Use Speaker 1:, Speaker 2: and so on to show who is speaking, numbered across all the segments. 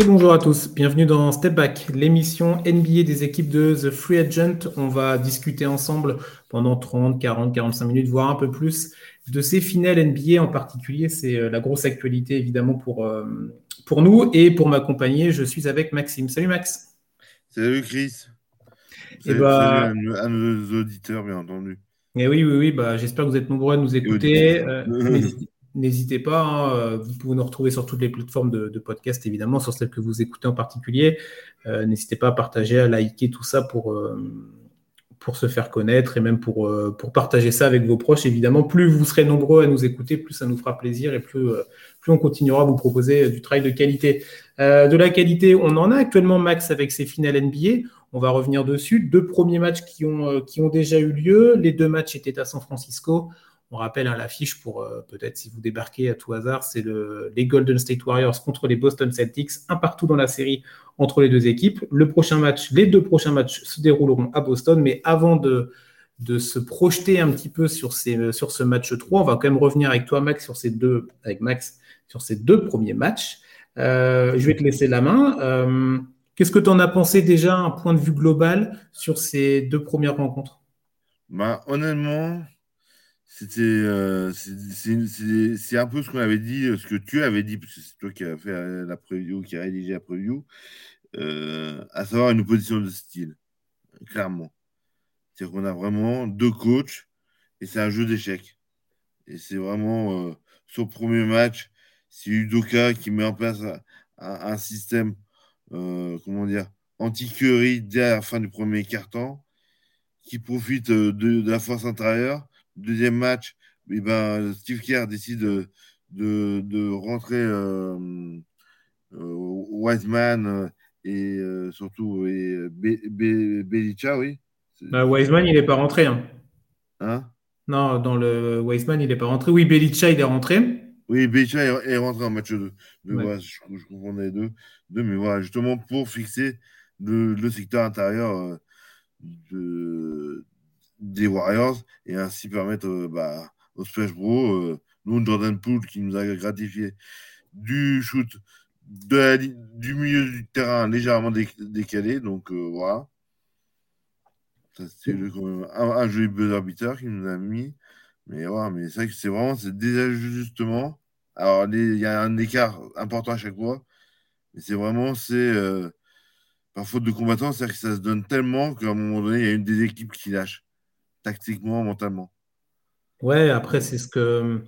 Speaker 1: Et bonjour à tous, bienvenue dans Step Back, l'émission NBA des équipes de The Free Agent. On va discuter ensemble pendant 30, 40, 45 minutes, voire un peu plus, de ces finales NBA en particulier. C'est euh, la grosse actualité évidemment pour, euh, pour nous et pour m'accompagner, je suis avec Maxime. Salut Max.
Speaker 2: Salut Chris. Et bah... salut à, nos auditeurs, bien entendu.
Speaker 1: Et oui, oui, oui, bah, j'espère que vous êtes nombreux à nous écouter. N'hésitez pas, hein, euh, vous pouvez nous retrouver sur toutes les plateformes de, podcast, évidemment, sur celles que vous écoutez en particulier. Euh, n'hésitez pas à partager, à liker tout ça pour, euh, se faire connaître et même pour, partager ça avec vos proches, évidemment. Plus vous serez nombreux à nous écouter, plus ça nous fera plaisir et plus, plus on continuera à vous proposer du travail de qualité. de la qualité, on en a actuellement, Max, avec ses finales NBA. On va revenir dessus. Deux premiers matchs qui ont déjà eu lieu. Les deux matchs étaient à San Francisco. On rappelle hein, l'affiche pour euh, peut-être si vous débarquez à tout hasard, c'est le, les Golden State Warriors contre les Boston Celtics, un partout dans la série entre les deux équipes. Le prochain match, les deux prochains matchs se dérouleront à Boston, mais avant de, de se projeter un petit peu sur, ces, sur ce match 3, on va quand même revenir avec toi, Max, sur ces deux, avec Max, sur ces deux premiers matchs. Euh, je vais te laisser la main. Euh, qu'est-ce que tu en as pensé déjà, un point de vue global sur ces deux premières rencontres?
Speaker 2: Bah, Honnêtement, c'était, euh, c'est un peu ce qu'on avait dit, ce que tu avais dit, parce que c'est toi qui as fait la preview, qui a rédigé la preview, euh, à savoir une opposition de style, clairement. C'est-à-dire qu'on a vraiment deux coachs et c'est un jeu d'échecs. Et c'est vraiment euh, son premier match, c'est Udoka qui met en place un, système, comment dire, anti-Curry dès la fin du premier quart-temps, qui profite de la force intérieure deuxième match, eh ben, Steve Kerr décide de, de, rentrer euh, euh, Wiseman euh, et surtout et Belicha, oui.
Speaker 1: Bah, Wiseman, il n'est pas rentré. Hein.
Speaker 2: hein?
Speaker 1: non, dans le Wiseman, il n'est pas rentré. Oui, Belicha, il est rentré.
Speaker 2: Oui, Belicha est, rentré en match 2. je, je comprends les deux, deux. Mais voilà, justement, pour fixer le, le secteur intérieur de, des Warriors et ainsi permettre euh, bah, au Splash Bro, euh, nous, Jordan Poole, qui nous a gratifié du shoot du milieu du terrain légèrement décalé. Donc euh, voilà. C'est un, joli buzzer qui nous a mis. Mais voilà, mais c'est vrai que c'est vraiment c'est justement. Alors, il y a un écart important à chaque fois. Mais c'est vraiment, c'est par faute de combattant, c'est-à-dire que ça se donne tellement qu'à un moment donné, il y a une des équipes qui lâche tactiquement, mentalement.
Speaker 1: Ouais, après, c'est ce que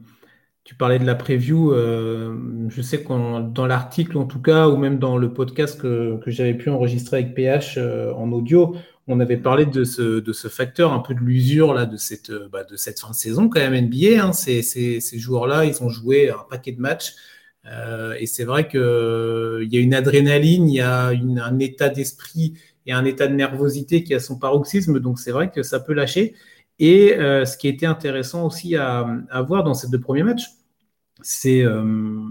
Speaker 1: tu parlais de la preview. Euh, je sais que dans l'article, en tout cas, ou même dans le podcast que, j'avais pu enregistrer avec PH euh, en audio, on avait parlé de ce, de ce facteur, un peu de l'usure là, de, cette, euh, bah, de cette fin de saison, quand même, NBA. Hein. ces, ces joueurs-là, ils ont joué un paquet de matchs. et c'est vrai qu'il y a une adrénaline, il y a un état d'esprit et un état de nervosité qui a son paroxysme, donc c'est vrai que ça peut lâcher. Et euh, ce qui était intéressant aussi à, voir dans ces deux premiers matchs, euh,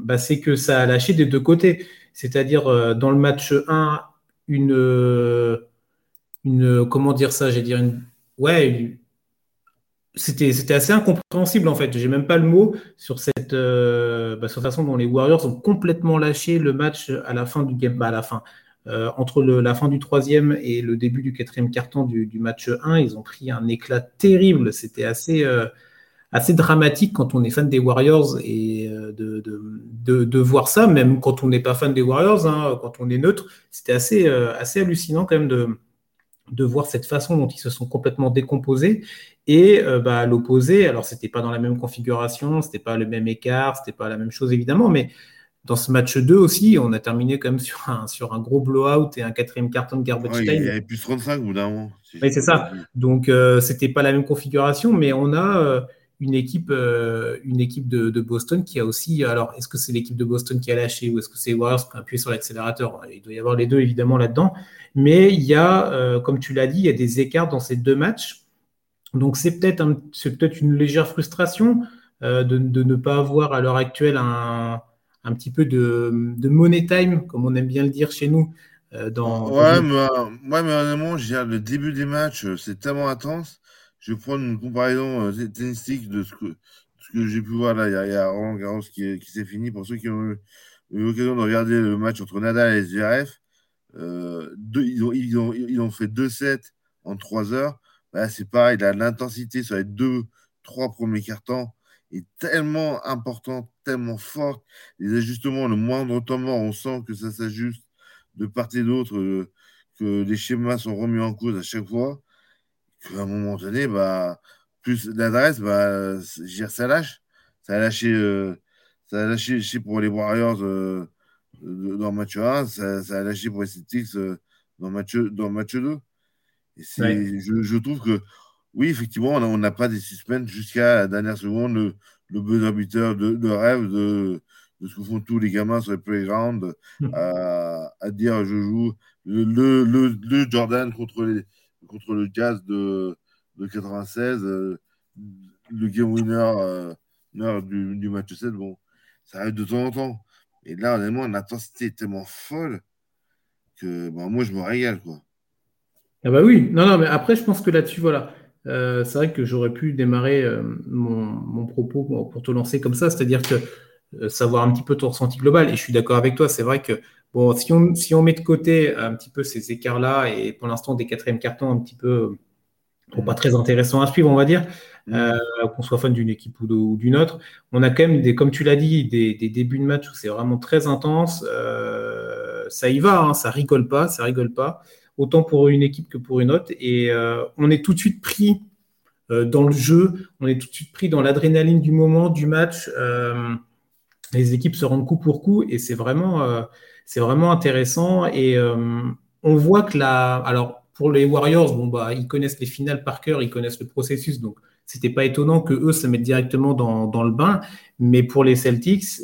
Speaker 1: bah, c'est que ça a lâché des deux côtés. C'est-à-dire euh, dans le match 1, une, une comment dire ça, j'ai dire une, ouais, c'était assez incompréhensible en fait. J'ai même pas le mot sur cette bah, sur la façon dont les Warriors ont complètement lâché le match à la fin du game, bah, à la fin euh, entre la fin du troisième et le début du quatrième carton du, du, match 1, ils ont pris un éclat terrible. C'était assez, euh, assez dramatique quand on est fan des Warriors et euh, de, de, de, voir ça, même quand on n'est pas fan des Warriors, hein, quand on est neutre, c'était assez, assez hallucinant quand même de, de voir cette façon dont ils se sont complètement décomposés. Et bah, l'opposé, alors c'était pas dans la même configuration, c'était pas le même écart, c'était pas la même chose évidemment, mais dans ce match 2 aussi, on a terminé quand même sur un, sur un gros blowout et un quatrième carton de garbage time.
Speaker 2: Il y avait plus 35 au bout d'un moment.
Speaker 1: oui, c'est ça. Donc, euh, c'était pas la même configuration, mais on a euh, une équipe, euh, une équipe de, de, Boston qui a aussi. Alors, est-ce que c'est l'équipe de Boston qui a lâché ou est-ce que c'est Warriors qui a appuyé sur l'accélérateur? Il doit y avoir les deux, évidemment, là-dedans. Mais il y a, euh, comme tu l'as dit, il y a des écarts dans ces deux matchs. Donc, c'est peut-être un, peut une légère frustration de, de ne pas avoir à l'heure actuelle un un petit peu de, de money time, comme on aime bien le dire chez nous.
Speaker 2: Euh, dans, ouais, mais, ouais, mais honnêtement, le début des matchs, euh, c'est tellement intense. Je vais prendre une comparaison euh, tennistique de ce que, ce que j'ai pu voir là. Il y a, Roland Garros qui, qui s'est fini. Pour ceux qui ont eu eu l'occasion de regarder le match entre Nadal et Zverev. Euh, ils, ont, ils, ont, ils, ont, fait 2-7 en 3 heures. Bah, c'est pareil, l'intensité sur les deux, trois premiers cartons est tellement importante, tellement forte. Les ajustements, le moindre temps on sent que ça s'ajuste de part et d'autre, euh, que les schémas sont remis en cause à chaque fois. À un moment donné, bah, plus d'adresse, bah, ça lâche. Ça a lâché, euh, ça a lâché pour les Warriors euh, dans match 1, ça, ça, a lâché pour les Celtics dans, le match, dans match 2. Et je, je, trouve que oui, effectivement, on n'a pas des suspens jusqu'à la dernière seconde, le, le buzzer de, rêve de, de, ce que font tous les gamins sur les playgrounds, hmm. à, à, dire je joue le, le, le, Jordan contre, les, contre le Jazz de, de 96, euh, le game winner euh, du, du, match 7. Bon, ça arrive de temps en temps. Et là, honnêtement, l'intensité est tellement folle que bon, moi, je me régale. Quoi.
Speaker 1: Ah bah oui, non, non, mais après, je pense que là-dessus, voilà euh, c'est vrai que j'aurais pu démarrer euh, mon, propos pour te lancer comme ça, c'est-à-dire que euh, savoir un petit peu ton ressenti global. Et je suis d'accord avec toi, c'est vrai que bon, si on, si on met de côté un petit peu ces écarts-là et pour l'instant des quatrièmes cartons un petit peu pas très intéressants à suivre, on va dire, mm. qu'on soit fan d'une équipe ou d'une autre, on a quand même, des, comme tu l'as dit, des, débuts de match où c'est vraiment très intense. ça y va, hein, ça rigole pas, ça rigole pas autant pour une équipe que pour une autre. Et euh, on est tout de suite pris euh, dans le jeu, on est tout de suite pris dans l'adrénaline du moment, du match. Euh, les équipes se rendent coup pour coup et c'est vraiment, c'est vraiment intéressant. Et on voit que là, alors pour les Warriors, bon bah ils connaissent les finales par cœur, ils connaissent le processus, donc c'était pas étonnant que eux se mettent directement dans, dans le bain. Mais pour les Celtics,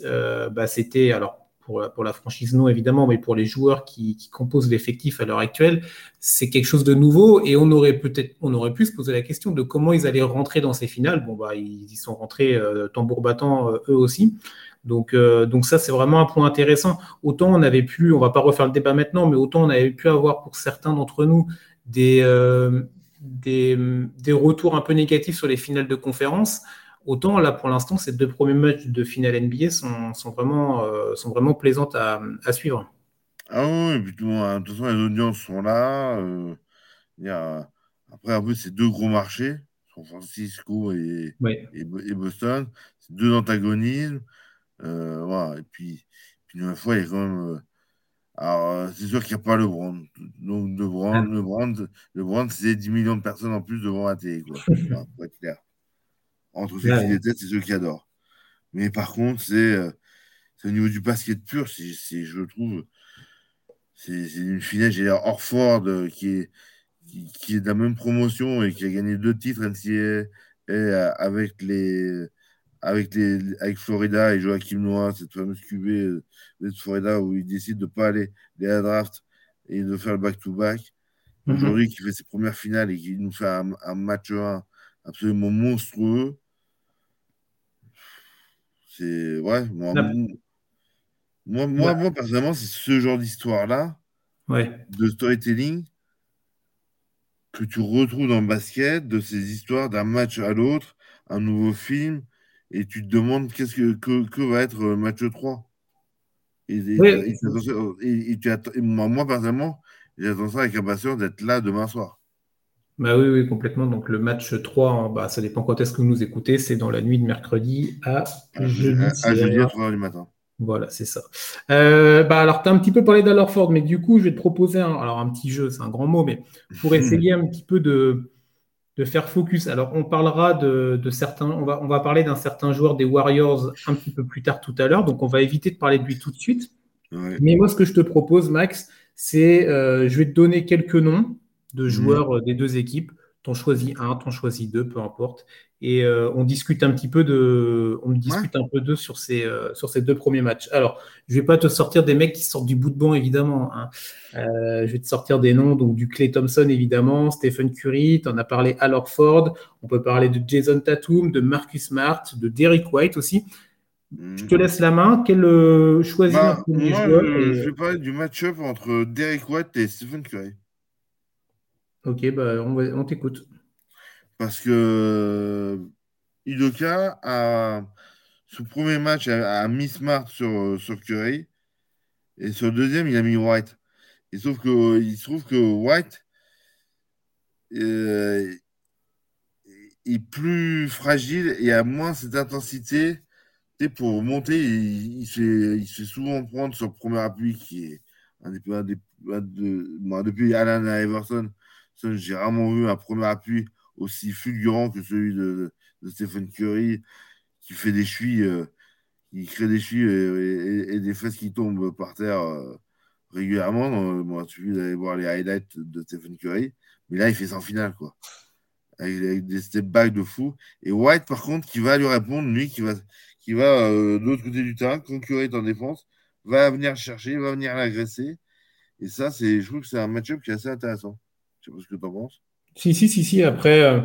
Speaker 1: bah, c'était alors pour, la franchise, non évidemment, mais pour les joueurs qui, composent l'effectif à l'heure actuelle, c'est quelque chose de nouveau et on aurait peut-être, on aurait pu se poser la question de comment ils allaient rentrer dans ces finales. Bon, bah, ils y sont rentrés euh, tambour battant euh, eux aussi. Donc, euh, donc ça, c'est vraiment un point intéressant. Autant on avait pu, on va pas refaire le débat maintenant, mais autant on avait pu avoir pour certains d'entre nous des, des, des, retours un peu négatifs sur les finales de conférence. Autant là, pour l'instant, ces deux premiers matchs de finale NBA sont, sont vraiment, euh, sont vraiment plaisantes à, à, suivre.
Speaker 2: Ah oui, et puis, de toute façon, les audiences sont là. Euh, il y a... Après, un peu, c'est deux gros marchés, San Francisco et, et, Boston. C'est deux antagonismes. Euh, voilà. Et puis, puis, une fois, il y a quand même. Alors, c'est sûr qu'il n'y a pas le brand. Donc, le brand, le brand, le brand c'est 10 millions de personnes en plus devant la télé, quoi. pour être clair. Entre ceux qui détestent et ceux qui adorent. Mais par contre, c'est euh, au niveau du basket pur, c'est, je trouve, c'est une finale. J'ai Orford euh, qui est, qui, est de la même promotion et qui a gagné deux titres NCAA euh, avec les avec les avec Florida et Joachim Noah, cette fameuse QB de Florida où il décide de ne pas aller, à la draft et de faire le back-to-back. Mm-hmm. Aujourd'hui, qui fait ses premières finales et qui nous fait un, un match 1 absolument monstrueux. C'est. Ouais, moi, moi, moi, personnellement, c'est ce genre d'histoire-là, de storytelling, que tu retrouves dans le basket, de ces histoires d'un match à l'autre, un nouveau film, et tu te demandes qu'est-ce que, que, va être euh, match 3. Et, moi, moi, personnellement, j'attends ça avec impatience d'être là demain soir.
Speaker 1: Bah oui, oui, complètement. Donc le match 3, hein, bah, ça dépend quand est-ce que vous nous écoutez. C'est dans la nuit de mercredi à
Speaker 2: jeudi. À, jeudi à 3h du matin.
Speaker 1: Voilà, c'est ça. Euh, bah, alors, tu as un petit peu parlé d'Alorford, mais du coup, je vais te proposer un, alors, un petit jeu, c'est un grand mot, mais pour essayer un petit peu de, de faire focus. Alors, on parlera de, certains, on va, on va parler d'un certain joueur des Warriors un petit peu plus tard tout à l'heure, donc on va éviter de parler de lui tout de suite. Mais moi, ce que je te propose, Max, c'est, euh, je vais te donner quelques noms de mhm. joueurs euh, des deux équipes. T'en choisis un, t'en choisis deux, peu importe. Et euh, on discute un petit peu de, on discute un peu d'eux sur ces, euh, sur ces deux premiers matchs. Alors, je vais pas te sortir des mecs qui sortent du bout de banc, évidemment. Hein. je vais te sortir des noms, donc du Clay Thompson, évidemment, Stephen Curry, tu en as parlé à Ford. On peut parler de Jason Tatum, de Marcus Smart, de Derek White aussi. Je te mhm. laisse la main. Quel choisis
Speaker 2: bah, Je vais parler du match-up entre Derek White et Stephen Curry.
Speaker 1: Ok, bah, on, t'écoute.
Speaker 2: Parce que Idoka a ce premier match a, mis Smart sur, sur Curry. Et sur le deuxième, il a mis White. Et sauf que, il se trouve que White euh, est plus fragile et a moins cette intensité. pour monter, il, se fait, il, souvent prendre sur le premier appui qui est un des, un des depuis Alan à Everton, j'ai rarement vu un premier appui aussi fulgurant que celui de, Stephen Curry, qui fait des chuis, euh, qui crée des chuis et, des fesses qui tombent par terre euh, régulièrement. Moi, il suffit d'aller voir les highlights de Stephen Curry. Mais là, il fait ça en finale, quoi. Avec, des step back de fou. Et White, par contre, qui va lui répondre, lui, qui va, qui va euh, de l'autre côté du terrain, quand est en défense, va venir chercher, va venir l'agresser. Et ça, je trouve que c'est un match-up qui est assez intéressant. Je sais pas ce que tu en penses?
Speaker 1: Si, si, si, si. Après, euh,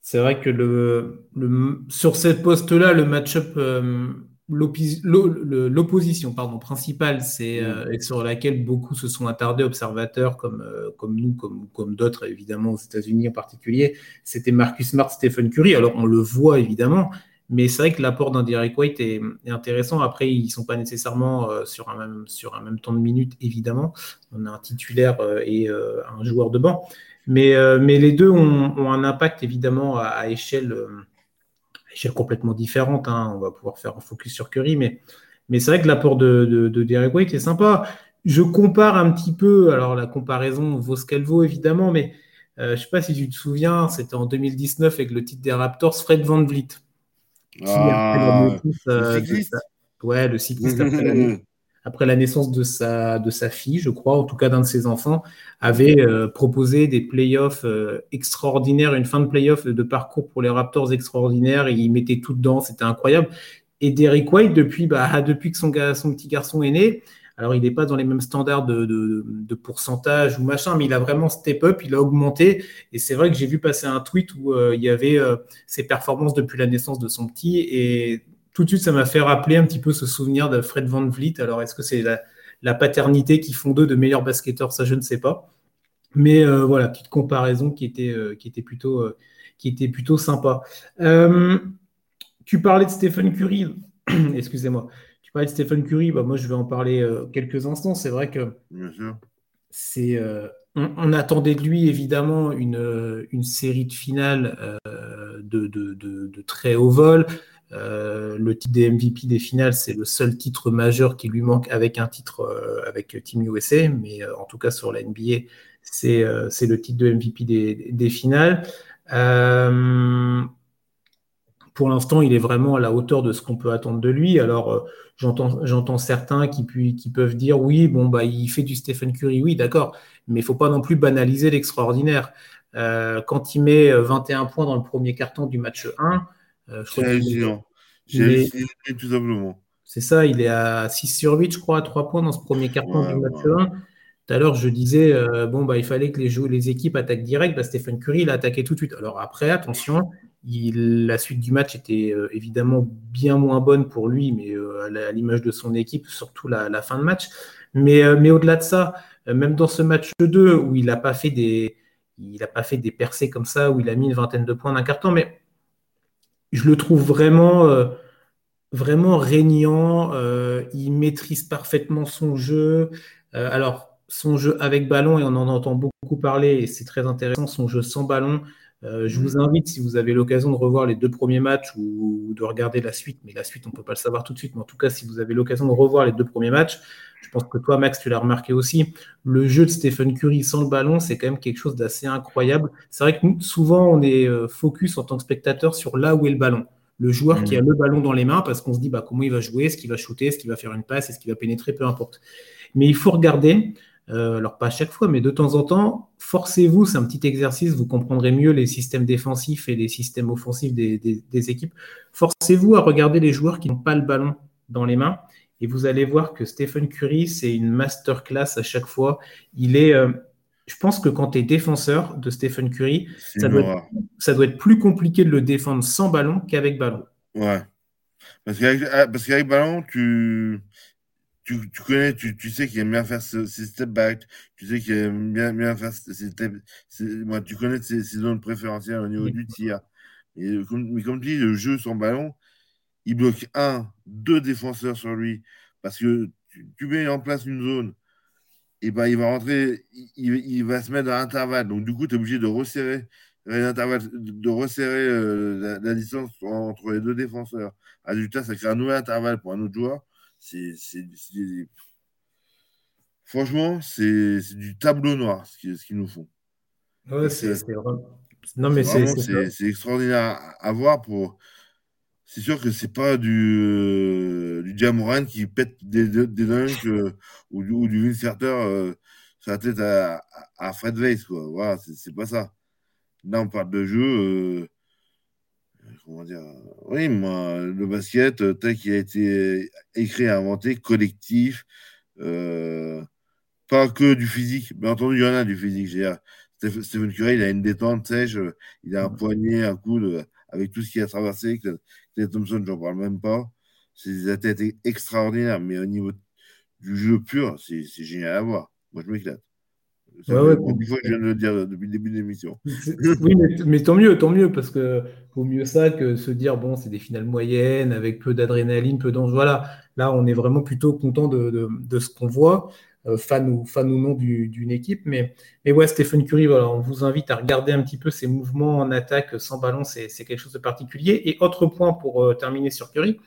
Speaker 1: c'est vrai que le, le, sur cette poste-là, le match-up, euh, l'opposition pardon, principale, c'est euh, sur laquelle beaucoup se sont attardés, observateurs comme, comme nous, comme, comme d'autres, évidemment, aux États-Unis en particulier, c'était Marcus Smart, Stephen Curry. Alors, on le voit évidemment, mais c'est vrai que l'apport d'un Derek White est, intéressant. Après, ils ne sont pas nécessairement sur, un même, sur un même temps de minutes, évidemment. On a un titulaire et un joueur de banc. Mais, euh, mais les deux ont, un impact évidemment à, échelle, euh, échelle, complètement différente. Hein. On va pouvoir faire un focus sur Curry, mais, mais c'est vrai que l'apport de, de, Derek White est sympa. Je compare un petit peu, alors la comparaison vaut ce qu'elle vaut évidemment, mais euh, je ne sais pas si tu te souviens, c'était en 2019 avec le titre des Raptors, Fred Van Vliet.
Speaker 2: Ah, le cycliste.
Speaker 1: ouais, le cycliste après après la naissance de sa, de sa fille, je crois, en tout cas d'un de ses enfants, avait euh, proposé des playoffs euh, extraordinaires, une fin de playoffs de parcours pour les Raptors extraordinaires, et il mettait tout dedans, c'était incroyable. Et Derek White, depuis, bah, depuis que son, son petit garçon est né, alors il n'est pas dans les mêmes standards de, de, pourcentage ou machin, mais il a vraiment step up, il a augmenté. Et c'est vrai que j'ai vu passer un tweet où euh, il y avait ses performances depuis la naissance de son petit, et tout de suite, ça m'a fait rappeler un petit peu ce souvenir de Fred Van Vliet. Alors, est-ce que c'est la, paternité qui font d'eux de meilleurs basketteurs? Ça, je ne sais pas. Mais euh, voilà, petite comparaison qui était, euh, qui était, plutôt, euh, qui était plutôt sympa. tu parlais de Stephen Curry. Excusez-moi. Parlais de Stephen Curry. Bah, moi, je vais en parler quelques instants. C'est vrai que c'est on, attendait de lui évidemment une, une série de finales de, de, de, très haut vol. Euh, le titre des MVP des finales, c'est le seul titre majeur qui lui manque avec un titre euh, avec Team USA, mais euh, en tout cas sur la NBA, c'est le titre de MVP des, finales. pour l'instant, il est vraiment à la hauteur de ce qu'on peut attendre de lui. Alors, j'entends certains qui, qui, peuvent dire oui, bon, bah, il fait du Stephen Curry, oui, d'accord, mais il ne faut pas non plus banaliser l'extraordinaire. quand il met 21 points dans le premier carton du match 1,
Speaker 2: euh, J'ai tout simplement.
Speaker 1: C'est ça, il est à 6 sur 8, je crois, à 3 points dans ce premier carton du match 1. Tout à l'heure, je disais, euh, bon, bah, il fallait que les, les équipes attaquent direct. Bah, Stephen Curry, il a attaqué tout de suite. Alors après, attention, la suite du match était euh, évidemment bien moins bonne pour lui, mais à l'image de son équipe, surtout la, fin de match. Mais, mais au-delà de ça, même dans ce match 2, où il n'a pas fait des. Pas fait des percées comme ça, où il a mis une vingtaine de points d'un carton, mais je le trouve vraiment, euh, vraiment régnant. Euh, il maîtrise parfaitement son jeu. Euh, alors, son jeu avec ballon, et on en entend beaucoup parler, et c'est très intéressant, son jeu sans ballon. Je vous invite, si vous avez l'occasion de revoir les deux premiers matchs ou, de regarder la suite, mais la suite, on ne peut pas le savoir tout de suite, mais en tout cas, si vous avez l'occasion de revoir les deux premiers matchs, je pense que toi, Max, tu l'as remarqué aussi. Le jeu de Stephen Curry sans le ballon, c'est quand même quelque chose d'assez incroyable. C'est vrai que souvent, on est euh, focus en tant que spectateur sur là où est le ballon. Le joueur qui a mm. le ballon dans les mains parce qu'on se dit bah, comment il va jouer, est-ce qu'il va shooter, est-ce qu'il va faire une passe, est-ce qu'il va pénétrer, peu importe. Mais il faut regarder, euh, alors pas à chaque fois, mais de temps en temps, forcez-vous, c'est un petit exercice, vous comprendrez mieux les systèmes défensifs et les systèmes offensifs des équipes. Forcez-vous à regarder les joueurs qui n'ont pas le ballon dans les mains et vous allez voir que Stephen Curry, c'est une masterclass à chaque fois. Il est, euh, je pense que quand tu es défenseur de Stephen Curry, ça doit, être, ça doit, être, plus compliqué de le défendre sans ballon qu'avec ballon.
Speaker 2: Ouais. Parce qu'avec, ah, ballon, tu, tu, connais, tu, tu sais qu'il aime bien faire ses, step back, tu sais qu'il aime bien, bien faire ses step, moi, tu connais ses, zones préférentielles au niveau du tir. Et, mais comme tu dis, le jeu sans ballon, il bloque un, deux défenseurs sur lui parce que tu, mets en place une zone, et ben il va rentrer, il, va se mettre à l'intervalle. Donc, du coup, tu es obligé de resserrer de resserrer euh, la, distance entre les deux défenseurs. Résultat, ça crée un nouvel intervalle pour un autre joueur. C'est, Franchement, c'est, du tableau noir ce qu'ils, ce nous font.
Speaker 1: c'est,
Speaker 2: Non, mais c'est, extraordinaire à, voir pour. C'est sûr que c'est pas du, euh, du Jamoran qui pète des, des dunks euh, ou, ou, du Vince Carter sur la tête à, à Fred Weiss, quoi. Voilà, c'est pas ça. Là, on parle de jeu. Euh, comment dire Oui, moi, le basket, euh, tel qu'il a été écrit inventé, collectif, euh, pas que du physique. Bien entendu, il y en a du physique. Stephen Curry, il a une détente sèche, il a un poignet, un coude, avec tout ce qu'il a traversé. Clay Thompson, j'en parle même pas. C'est des athlètes extraordinaires, mais au niveau du jeu pur, c'est génial à voir. Moi, je m'éclate. C'est ouais, fois que je viens de le dire depuis le début de l'émission.
Speaker 1: oui, mais, tant mieux, tant mieux, parce que vaut mieux ça que se dire bon, c'est des finales moyennes avec peu d'adrénaline, peu d'ange. Voilà, là, on est vraiment plutôt content de, ce qu'on voit, euh, fan, ou, fan ou non d'une équipe. Mais, mais ouais, Stephen Curry, voilà, on vous invite à regarder un petit peu ses mouvements en attaque sans ballon, c'est quelque chose de particulier. Et autre point pour euh, terminer sur Curry.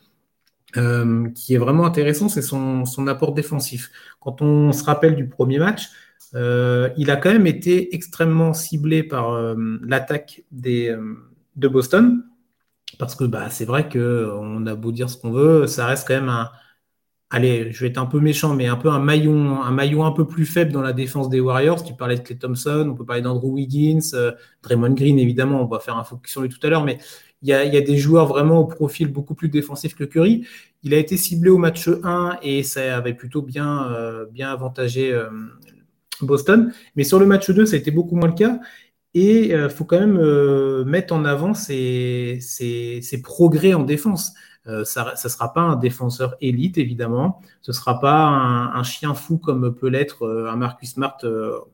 Speaker 1: Euh, qui est vraiment intéressant, c'est son, son apport défensif. Quand on se rappelle du premier match, euh, il a quand même été extrêmement ciblé par euh, l'attaque euh, de Boston, parce que bah, c'est vrai qu'on a beau dire ce qu'on veut, ça reste quand même un, allez, je vais être un peu méchant, mais un peu un maillon, un maillon un peu plus faible dans la défense des Warriors. Tu parlais de Clay Thompson, on peut parler d'Andrew Wiggins, Draymond Green, évidemment, on va faire un focus sur lui tout à l'heure, mais il y, a, des joueurs vraiment au profil beaucoup plus défensif que Curry. Il a été ciblé au match 1 et ça avait plutôt bien, bien avantagé Boston. Mais sur le match 2, ça a été beaucoup moins le cas. Et il euh, faut quand même euh, mettre en avant ses, progrès en défense. Euh, ça ne sera pas un défenseur élite, évidemment. Ce ne sera pas un, chien fou comme peut l'être un Marcus Smart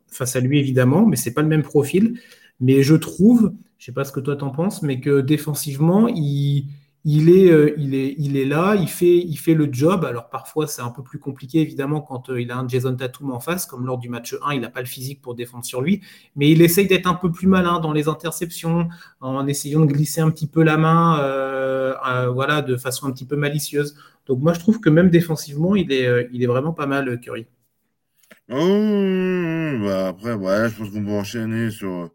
Speaker 1: face à lui, évidemment, mais ce n'est pas le même profil. Mais je trouve, je ne sais pas ce que toi t'en penses, mais que défensivement, il, il est, euh, il, est, il est là, il fait, il fait le job. Alors parfois, c'est un peu plus compliqué, évidemment, quand euh, il a un Jason Tatum en face, comme lors du match 1, il n'a pas le physique pour défendre sur lui. Mais il essaye d'être un peu plus malin dans les interceptions, en essayant de glisser un petit peu la main, euh, voilà, de façon un petit peu malicieuse. Donc moi, je trouve que même défensivement, il est, il est vraiment pas mal, Curry.
Speaker 2: Oh, bah après, je pense qu'on peut enchaîner sur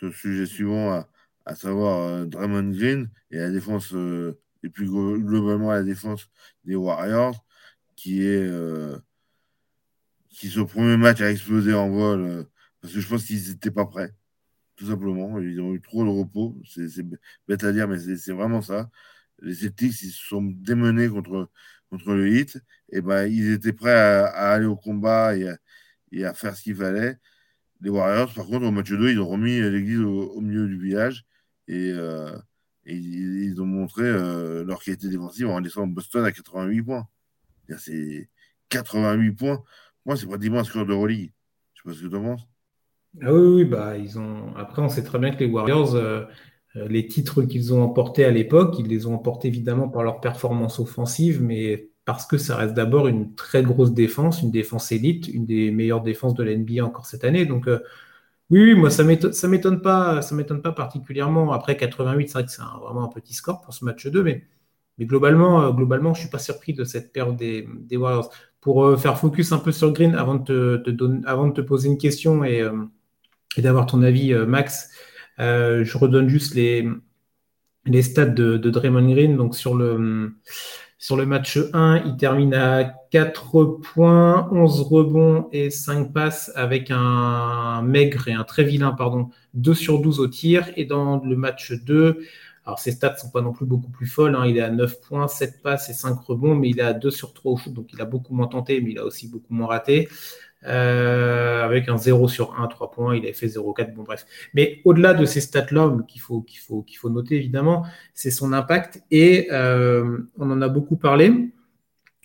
Speaker 2: ce sujet suivant à savoir Draymond Green et la défense, euh, et plus globalement la défense des Warriors, qui est euh, qui ce premier match a explosé en vol euh, parce que je pense qu'ils n'étaient pas prêts, tout simplement. Ils ont eu trop de repos. C'est bête à dire, mais c'est vraiment ça. Les Celtics, ils se sont démenés contre, contre le hit. Et ben, ils étaient prêts à, aller au combat et à faire ce qu'il fallait. Les Warriors, par contre, au match 2, ils ont remis l'église au, milieu du village. Et, et ils, ont montré euh, leur qualité défensive en laissant Boston à 88 points. C'est 88 points. Moi, c'est pratiquement un score de Euroleague. Je sais pas ce que tu en penses.
Speaker 1: Ah oui, oui, bah, ils ont... Après, on sait très bien que les Warriors, euh, euh, les titres qu'ils ont emportés à l'époque, ils les ont emportés évidemment par leur performance offensive, mais parce que ça reste d'abord une très grosse défense, une défense élite, une des meilleures défenses de l'NBA encore cette année. Donc, oui, moi, ça ne m'étonne pas, pas particulièrement. Après 88, c'est vrai que c'est vraiment un petit score pour ce match 2, mais, mais globalement, euh, globalement, je ne suis pas surpris de cette perte des, Warriors. Pour euh, faire focus un peu sur Green, avant de te, avant de te poser une question et, euh, d'avoir ton avis, Max, je redonne juste les, les stats de, de Draymond Green. Donc sur le sur le match 1, il termine à 4 points, 11 rebonds et 5 passes avec un maigre et un très vilain, pardon, 2 sur 12 au tir. Et dans le match 2, alors ses stats ne sont pas non plus beaucoup plus folles. Hein. Il est à 9 points, 7 passes et 5 rebonds, mais il est à 2 sur 3 au shoot, donc il a beaucoup moins tenté, mais il a aussi beaucoup moins raté. Euh, avec un 0 sur 1, 3 points, il avait fait 0,4, bon bref. Mais au-delà de ces stats-là, qu'il faut, qu'il faut, qu'il faut noter évidemment, c'est son impact. Et euh, on en a beaucoup parlé.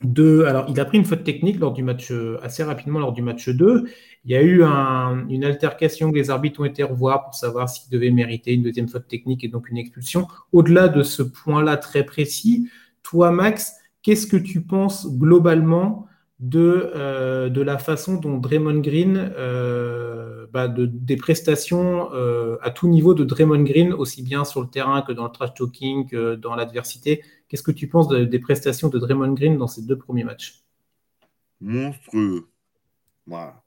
Speaker 1: De, alors, il a pris une faute technique lors du match, euh, assez rapidement lors du match 2. Il y a eu une altercation que les arbitres ont été revoir pour savoir s'il devait mériter une deuxième faute technique et donc une expulsion. Au-delà de ce point-là très précis, toi, Max, qu'est-ce que tu penses globalement de, euh, de la façon dont Draymond Green, euh, bah, de, des prestations euh, à tout niveau de Draymond Green, aussi bien sur le terrain que dans le trash talking, que dans l'adversité. Qu'est-ce que tu penses des prestations de Draymond Green dans ces deux premiers matchs?
Speaker 2: Monstrueux. Voilà.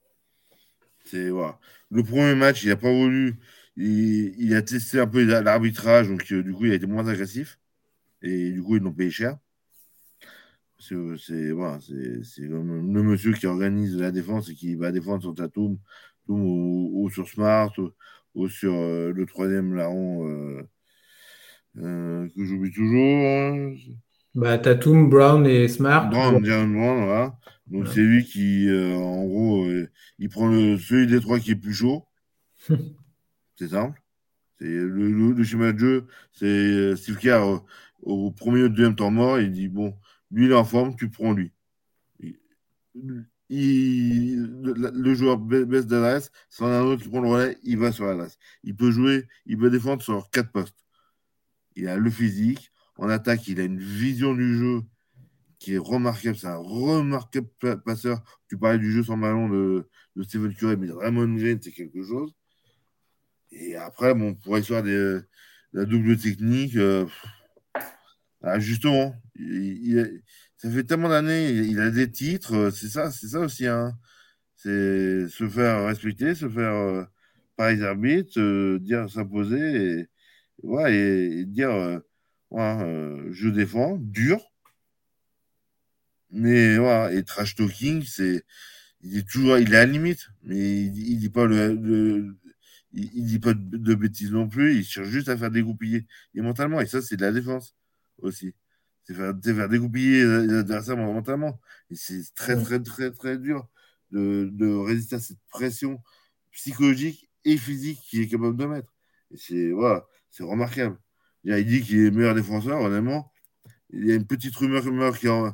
Speaker 2: C'est, voilà. Le premier match, il n'a pas voulu. Il, a testé un peu l'arbitrage, donc du coup, il a été moins agressif. Et du coup, ils l'ont payé cher. C'est voilà, comme le monsieur qui organise la défense et qui va défendre sur Tatum, ou, sur Smart ou, sur euh, le troisième larron euh, euh, que j'oublie toujours. Hein.
Speaker 1: Bah, Tatum, Brown et Smart.
Speaker 2: Brown, Brown, voilà. Donc c'est lui qui, en gros, il prend le, celui des trois qui est plus chaud. c'est simple. Le, le, le, schéma de jeu, c'est Steve Kerr au premier ou deuxième temps mort, il dit bon, lui, il est en forme, tu prends lui. le, joueur baisse si on a un autre qui prend le relais, il va sur l'adresse. Il peut jouer, il peut défendre sur quatre postes. Il a le physique. En attaque, il a une vision du jeu qui est remarquable. C'est un remarquable passeur. Tu parlais du jeu sans ballon de, de Stephen Curry, mais Raymond Green, c'est quelque chose. Et après, bon, pour histoire des, la double technique, euh, ah, justement, ça fait tellement d'années, il, a des titres, euh, c'est ça, c'est ça aussi. Hein. C'est se faire respecter, se faire euh, par les arbitres, euh, dire s'imposer et, ouais, et, dire je défends, dur. Mais voilà, et trash talking, c'est il est toujours il est à la limite, mais il, il dit pas le, il, dit pas de, bêtises non plus, il cherche juste à faire dégoupiller et mentalement, et ça c'est de la défense aussi. C'est faire, faire, dégoupiller l'adversaire mentalement. Et c'est très, très, très, très dur de, de, résister à cette pression psychologique et physique qu'il est capable de mettre. Et c'est voilà, c'est remarquable. Il dit qu'il est meilleur défenseur, honnêtement. Il y a une petite rumeur, rumeur qui, en,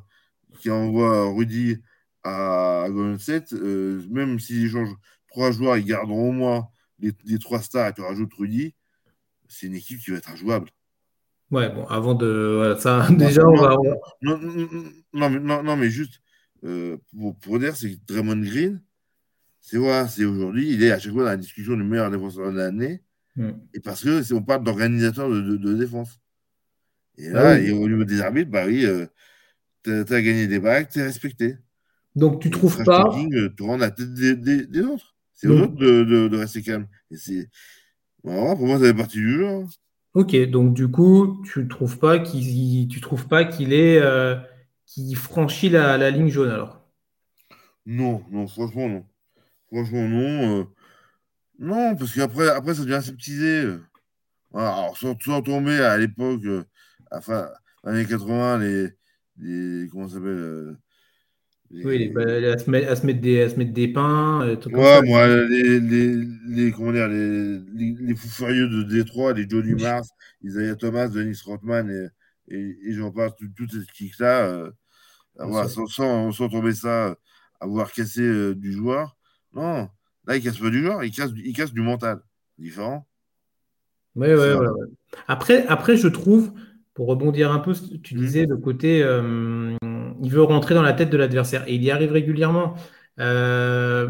Speaker 2: qui envoie Rudy à, Golden State. Euh, même s'ils changent trois joueurs, ils garderont au moins les, les trois stars et tu rajoutes Rudy. C'est une équipe qui va être injouable.
Speaker 1: Ouais, bon, avant de. ça, déjà, on va.
Speaker 2: Non, non, non, non, mais juste euh, pour, pour, dire, c'est que Draymond Green, c'est ouais, c'est aujourd'hui, il est à chaque fois dans la discussion du meilleur défenseur de l'année. Hmm. Et parce que on parle d'organisateur de, de, défense. Et là, ah et au niveau des arbitres, bah oui, euh, tu as, gagné des bagues, tu es respecté.
Speaker 1: Donc tu trouves pas.
Speaker 2: Euh, tu rends la tête des, des, autres. C'est aux autres de, de, rester calme. Et c'est. pour moi, ça fait partie du jeu. Hein.
Speaker 1: Ok, donc du coup, tu trouves pas qu'il tu trouves pas qu'il est euh, franchit la, ligne jaune alors?
Speaker 2: Non, non, franchement non. Franchement non. Euh, non, parce qu'après après ça devient aseptisé. alors sans, tomber à l'époque, euh, enfin années 80, les, les comment s'appelle
Speaker 1: oui, à, se mettre, à, se mettre des, à se mettre des pains.
Speaker 2: Euh, ouais, moi, les, les, les, comment dire, les, les, fous furieux de Détroit, les Johnny Mars, Isaiah Thomas, Dennis Rothman et, et, et j'en passe, toutes ces kicks-là, euh, sans, sans, sans, tomber ça, avoir cassé euh, du joueur. Non, là, il casse pas du joueur, il casse, il casse du mental. Différent.
Speaker 1: Oui, ouais, ouais, Après, après, je trouve, pour rebondir un peu, tu mmh. disais le côté. Euh, il veut rentrer dans la tête de l'adversaire et il y arrive régulièrement. Euh,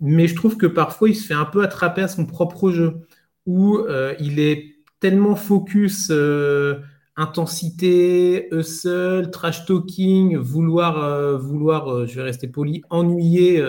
Speaker 1: mais je trouve que parfois il se fait un peu attraper à son propre jeu où euh, il est tellement focus euh, intensité, hustle, trash talking, vouloir, vouloir je vais rester poli, ennuyer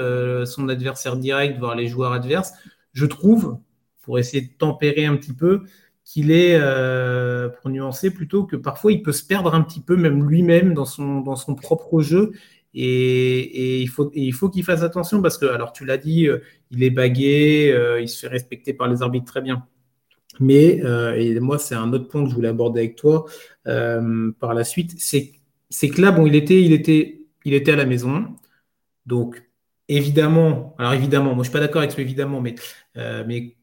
Speaker 1: son adversaire direct, voire les joueurs adverses. Je trouve, pour essayer de tempérer un petit peu, qu'il est, euh, pour nuancer plutôt, que parfois il peut se perdre un petit peu, même lui-même, dans son, dans son propre jeu. Et, il faut, il faut qu'il fasse attention parce que, alors tu l'as dit, euh, il est bagué, euh, il se fait respecter par les arbitres très bien. Mais, et moi, c'est un autre point que je voulais aborder avec toi par la suite, c'est, que là, bon, il était, il, était, il était à la maison. Donc, évidemment, alors évidemment, moi je suis pas d'accord avec ce évidemment, mais, mais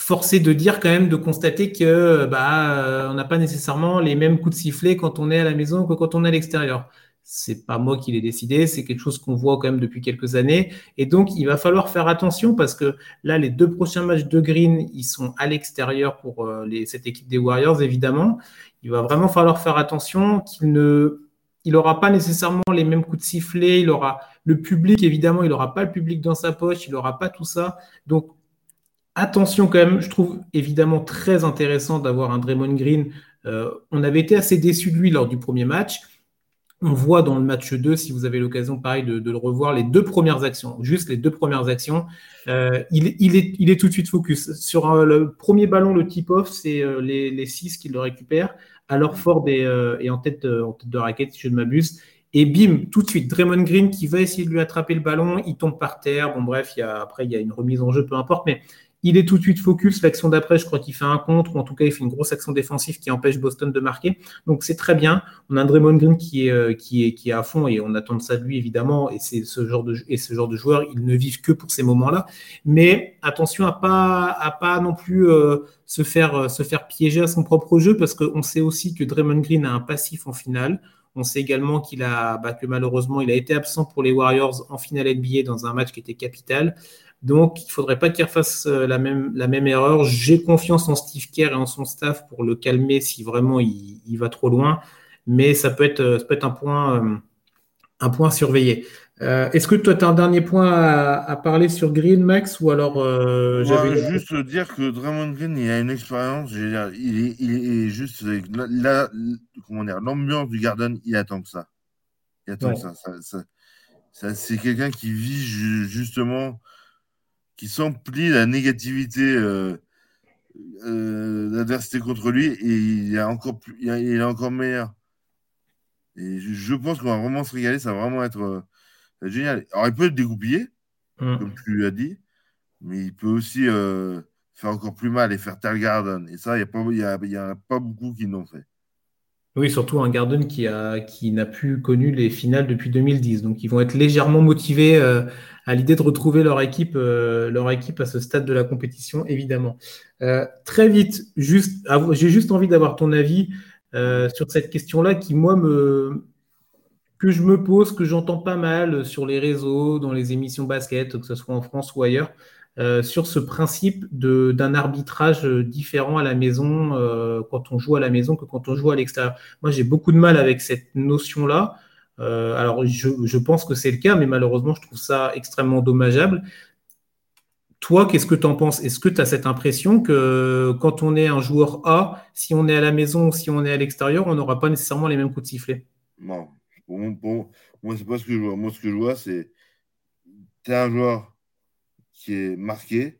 Speaker 1: forcé de dire quand même, de constater que bah, euh, on n'a pas nécessairement les mêmes coups de sifflet quand on est à la maison que quand on est à l'extérieur. C'est pas moi qui l'ai décidé, c'est quelque chose qu'on voit quand même depuis quelques années. Et donc, il va falloir faire attention parce que là, les deux prochains matchs de Green, ils sont à l'extérieur pour euh, cette équipe des Warriors, évidemment. Il va vraiment falloir faire attention qu'il ne, il n'aura pas nécessairement les mêmes coups de sifflet, il aura le public, évidemment, il n'aura pas le public dans sa poche, il n'aura pas tout ça. Donc, attention quand même, je trouve évidemment très intéressant d'avoir un Draymond Green. Euh, on avait été assez déçus de lui lors du premier match. On voit dans le match 2, si vous avez l'occasion, pareil, de, le revoir, les deux premières actions, juste les deux premières actions. Euh, il, est, tout de suite focus. Sur euh, le premier ballon, le tip-off, c'est les, six qui le récupèrent. Alors Ford est, en, tête, de raquette, si je ne m'abuse. Et bim, tout de suite, Draymond Green qui va essayer de lui attraper le ballon, il tombe par terre. Bon, bref, après, il y a une remise en jeu, peu importe. Mais il est tout de suite focus. L'action d'après, je crois qu'il fait un contre, ou en tout cas, il fait une grosse action défensive qui empêche Boston de marquer. Donc, c'est très bien. On a Draymond Green qui est, euh, qui est, qui est à fond et on attend ça de lui, évidemment. Et, c'est ce genre de, et ce genre de joueur, ils ne vivent que pour ces moments-là. Mais attention à pas, à pas non plus euh, se, faire, euh, se faire piéger à son propre jeu parce qu'on sait aussi que Draymond Green a un passif en finale. On sait également qu'il a, bah, que malheureusement, il a été absent pour les Warriors en finale NBA dans un match qui était capital. Donc, il ne faudrait pas qu'il refasse euh, la même, la même erreur. J'ai confiance en Steve Kerr et en son staff pour le calmer si vraiment il, va trop loin. Mais ça peut être, ça peut être un, point, euh, un point à surveiller. Euh, est-ce que toi, tu as un dernier point à, parler sur Green, Max Ou alors.
Speaker 2: juste dire que Draymond Green, il a une expérience. Il est, il est juste. La, comment dire L'ambiance du Garden, il attend que ça. Il attend ça. ça c'est quelqu'un qui vit justement qui s'emplit la négativité, euh, euh, l'adversité contre lui, et il est encore, plus, il est encore meilleur. Et je, pense qu'on va vraiment se régaler, ça va vraiment être euh, génial. Alors, il peut être dégoupillé, mm. comme tu l'as dit, mais il peut aussi faire encore plus mal et faire Tal Garden. Et ça, il n'y a, y a, pas beaucoup qui l'ont fait.
Speaker 1: Oui, surtout un Garden qui a qui n'a plus connu les finales depuis 2010. Donc ils vont être légèrement motivés euh, à l'idée de retrouver leur équipe, euh, leur équipe à ce stade de la compétition, évidemment. Euh, très vite, juste, j'ai juste envie d'avoir ton avis sur cette question-là qui, moi, me que je me pose, que j'entends pas mal sur les réseaux, dans les émissions basket, que ce soit en France ou ailleurs. Euh, sur ce principe d'un arbitrage différent à la maison euh, quand on joue à la maison que quand on joue à l'extérieur. Moi, j'ai beaucoup de mal avec cette notion-là. Euh, alors, je, pense que c'est le cas, mais malheureusement, je trouve ça extrêmement dommageable. Toi, qu'est-ce que tu en penses? Est-ce que tu as cette impression que quand on est un joueur A, si on est à la maison ou si on est à l'extérieur, on n'aura pas nécessairement les mêmes coups de sifflet?
Speaker 2: Non. moi, c'est pas ce que je vois. Moi, ce que je vois, c'est tu es un joueur qui est marqué,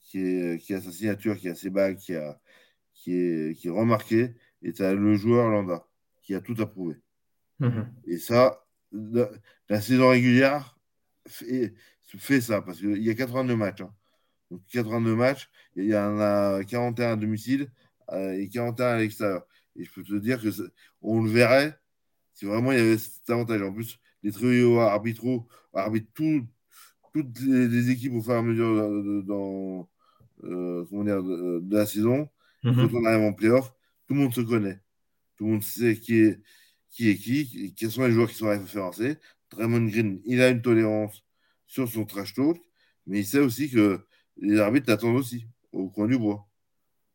Speaker 2: qui, a sa signature, qui a ses bagues, qui, est, qui est remarqué, et tu as le joueur lambda qui a tout approuvé. Mhm. Et ça, la, saison régulière fait, fait ça, parce qu'il y a 82 matchs. Hein. Donc 82 matchs, il y en a 41 à domicile euh, et 41 à l'extérieur. Et je peux te dire que on le verrait si vraiment il y avait cet avantage. En plus, les trios arbitraux arbitrent tout, toutes les, équipes au fur et à mesure de, dans, euh, de, la saison. Mhm. Quand on arrive en playoff, tout le monde se connaît. Tout le monde sait qui est qui, est qui quels sont les joueurs qui sont référencés. Draymond Green, il a une tolérance sur son trash talk, mais il sait aussi que les arbitres l'attendent aussi, au coin du bois.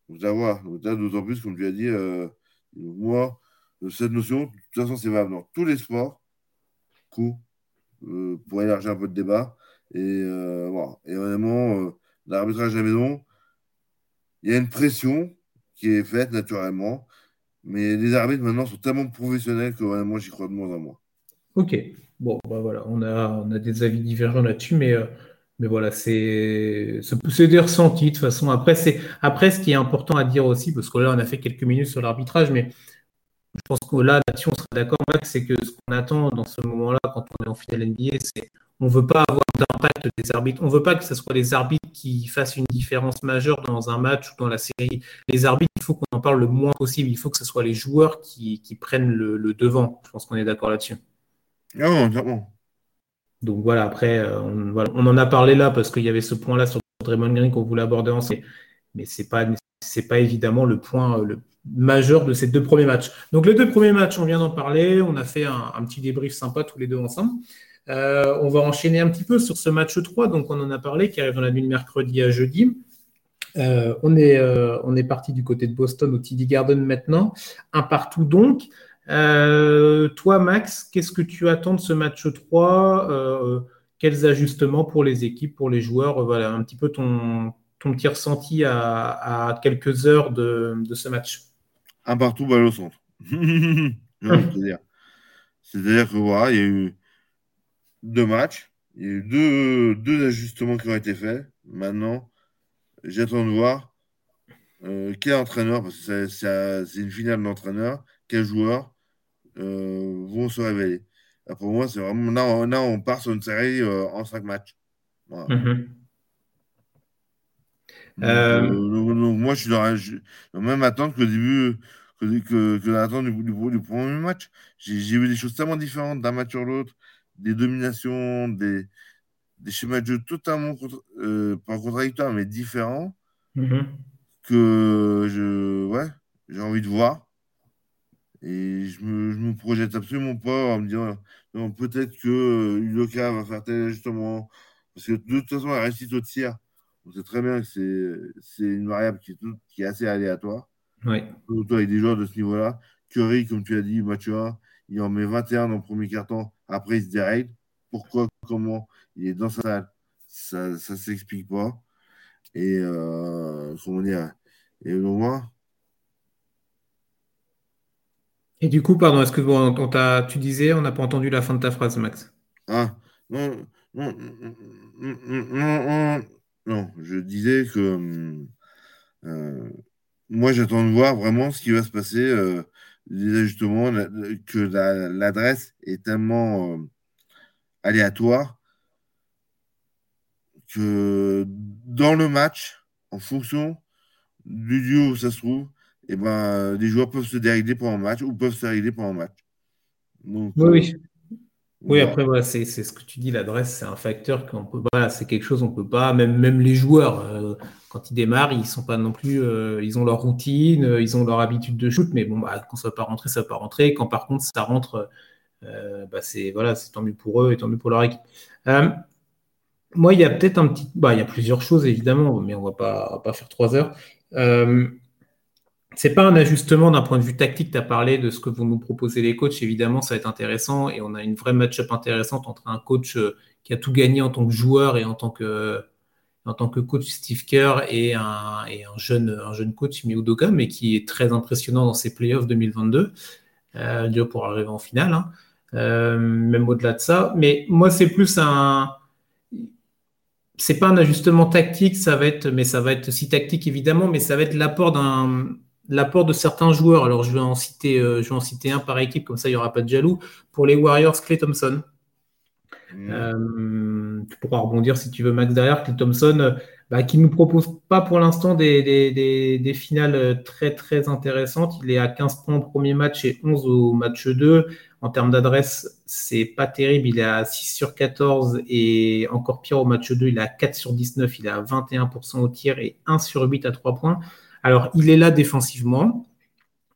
Speaker 2: Donc là, d'autant plus, comme tu as dit, euh, moi, cette notion, de toute façon, c'est valable dans tous les sports. Coup, euh, pour élargir un peu le débat, et, euh, voilà. et vraiment, euh, l'arbitrage à la maison, il y a une pression qui est faite naturellement. Mais les arbitres maintenant sont tellement professionnels que moi j'y crois de moins en moins.
Speaker 1: Ok, bon, bah voilà, on a, on a des avis divergents là-dessus, mais, euh, mais voilà, c'est des ressentis de toute façon. Après, après, ce qui est important à dire aussi, parce que là on a fait quelques minutes sur l'arbitrage, mais je pense que là, là-dessus, on sera d'accord, Max, c'est que ce qu'on attend dans ce moment-là, quand on est en finale NBA, c'est on ne veut pas avoir d'impact des arbitres. On ne veut pas que ce soit les arbitres qui fassent une différence majeure dans un match ou dans la série. Les arbitres, il faut qu'on en parle le moins possible. Il faut que ce soit les joueurs qui, prennent le, devant. Je pense qu'on est d'accord là-dessus.
Speaker 2: Non,
Speaker 1: Donc voilà, après, euh, on, en a parlé là parce qu'il y avait ce point-là sur Draymond Green qu'on voulait aborder ensemble. Mais ce n'est pas, pas évidemment le point le majeur de ces deux premiers matchs. Donc les deux premiers matchs, on vient d'en parler. On a fait un, un petit débrief sympa tous les deux ensemble. Euh, on va enchaîner un petit peu sur ce match 3, donc on en a parlé, qui arrive dans la nuit de mercredi à jeudi. Euh, on, est, euh, on est parti du côté de Boston au TD Garden maintenant. Un partout donc. toi, Max, qu'est-ce que tu attends de ce match 3 Quels ajustements pour les équipes, pour les joueurs? Voilà, un petit peu ton, ton petit ressenti à, quelques heures de, ce match.
Speaker 2: Un partout, balle au centre. C'est-à-dire que voilà, il y a eu deux matchs, il y a eu deux, ajustements qui ont été faits. Maintenant, j'attends de voir euh, quel entraîneur, parce que c'est une finale d'entraîneur, quels joueurs euh, vont se révéler. pour moi, c'est vraiment là, on part sur une série euh, en cinq matchs. Mhm. Donc, moi, je suis dans la même attente que le début, que, que, que l'attente du, du, premier match. J'ai vu des choses tellement différentes d'un match sur l'autre, des dominations, des, des schémas de jeu totalement euh, pas contradictoires, mais différents, mm-hmm. que je, ouais, j'ai envie de voir. Et je me, je me projette absolument pas en me disant peut-être que euh, Udoka va faire tel ajustement. Parce que de toute façon, elle réussit au tir. On sait très bien que c'est une variable qui est, qui est assez aléatoire.
Speaker 1: Oui.
Speaker 2: Avec des joueurs de ce niveau-là. Curry, comme tu as dit, match 1, il en met 21 dans le premier carton. Après, il se dérègle. Pourquoi Comment? Il est dans sa salle. Ça ne s'explique pas. Et euh, comment dire? Et au moins.
Speaker 1: Et du coup, pardon, est-ce que on, tu disais, on n'a pas entendu la fin de ta phrase, Max?
Speaker 2: Ah, non, non, non, non, non, je disais que euh, moi, j'attends de voir vraiment ce qui va se passer, euh, les ajustements, que l'adresse est tellement euh, aléatoire que dans le match, en fonction du duo où ça se trouve, et eh ben, les joueurs peuvent se dérégler pendant le match ou peuvent se régler pendant le match.
Speaker 1: oui, oui. Oui, après, voilà, c'est ce que tu dis, l'adresse, c'est un facteur qu'on peut, voilà, c'est quelque chose on peut pas, même, même les joueurs, euh, quand ils démarrent, ils sont pas non plus, euh, ils ont leur routine, euh, ils ont leur habitude de shoot, mais bon, bah, quand ça va pas rentrer, ça va pas rentrer. Quand par contre ça rentre, bah, c'est voilà, c'est tant mieux pour eux et tant mieux pour leur équipe. moi, il y a peut-être un petit, bah, il y a plusieurs choses évidemment, mais on va pas, va pas faire trois heures c'est pas un ajustement d'un point de vue tactique. Tu as parlé de ce que vont nous proposer les coachs. Évidemment, ça va être intéressant et on a une vraie match-up intéressante entre un coach euh, qui a tout gagné en tant que joueur et en tant que, en tant que coach Steve Kerr et un, jeune, un jeune coach Imi Udoka, mais qui est très impressionnant dans ses playoffs 2022, euh, pour arriver en finale, hein. euh, même au-delà de ça. Mais moi, c'est plus un c'est pas un ajustement tactique, ça va être, mais ça va être aussi tactique évidemment, mais ça va être l'apport d'un l'apport de certains joueurs. Alors, je vais en citer, euh, je vais en citer un par équipe, comme ça, il n'y aura pas de jaloux. Pour les Warriors, Clay Thompson. Mm. Euh, tu pourras rebondir si tu veux, Max, derrière. Clay Thompson, euh, bah, qui ne nous propose pas pour l'instant des, des, finales très, très intéressantes. Il est à 15 points au premier match et 11 au match 2. En termes d'adresse, c'est pas terrible. Il est à 6 sur 14 et encore pire au match 2. Il est à 4 sur 19. Il est à 21% au tir et 1 sur 8 à 3 points. Alors, il est là défensivement.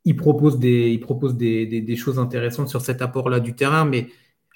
Speaker 1: Il propose des, il propose des, choses intéressantes sur cet apport-là du terrain, mais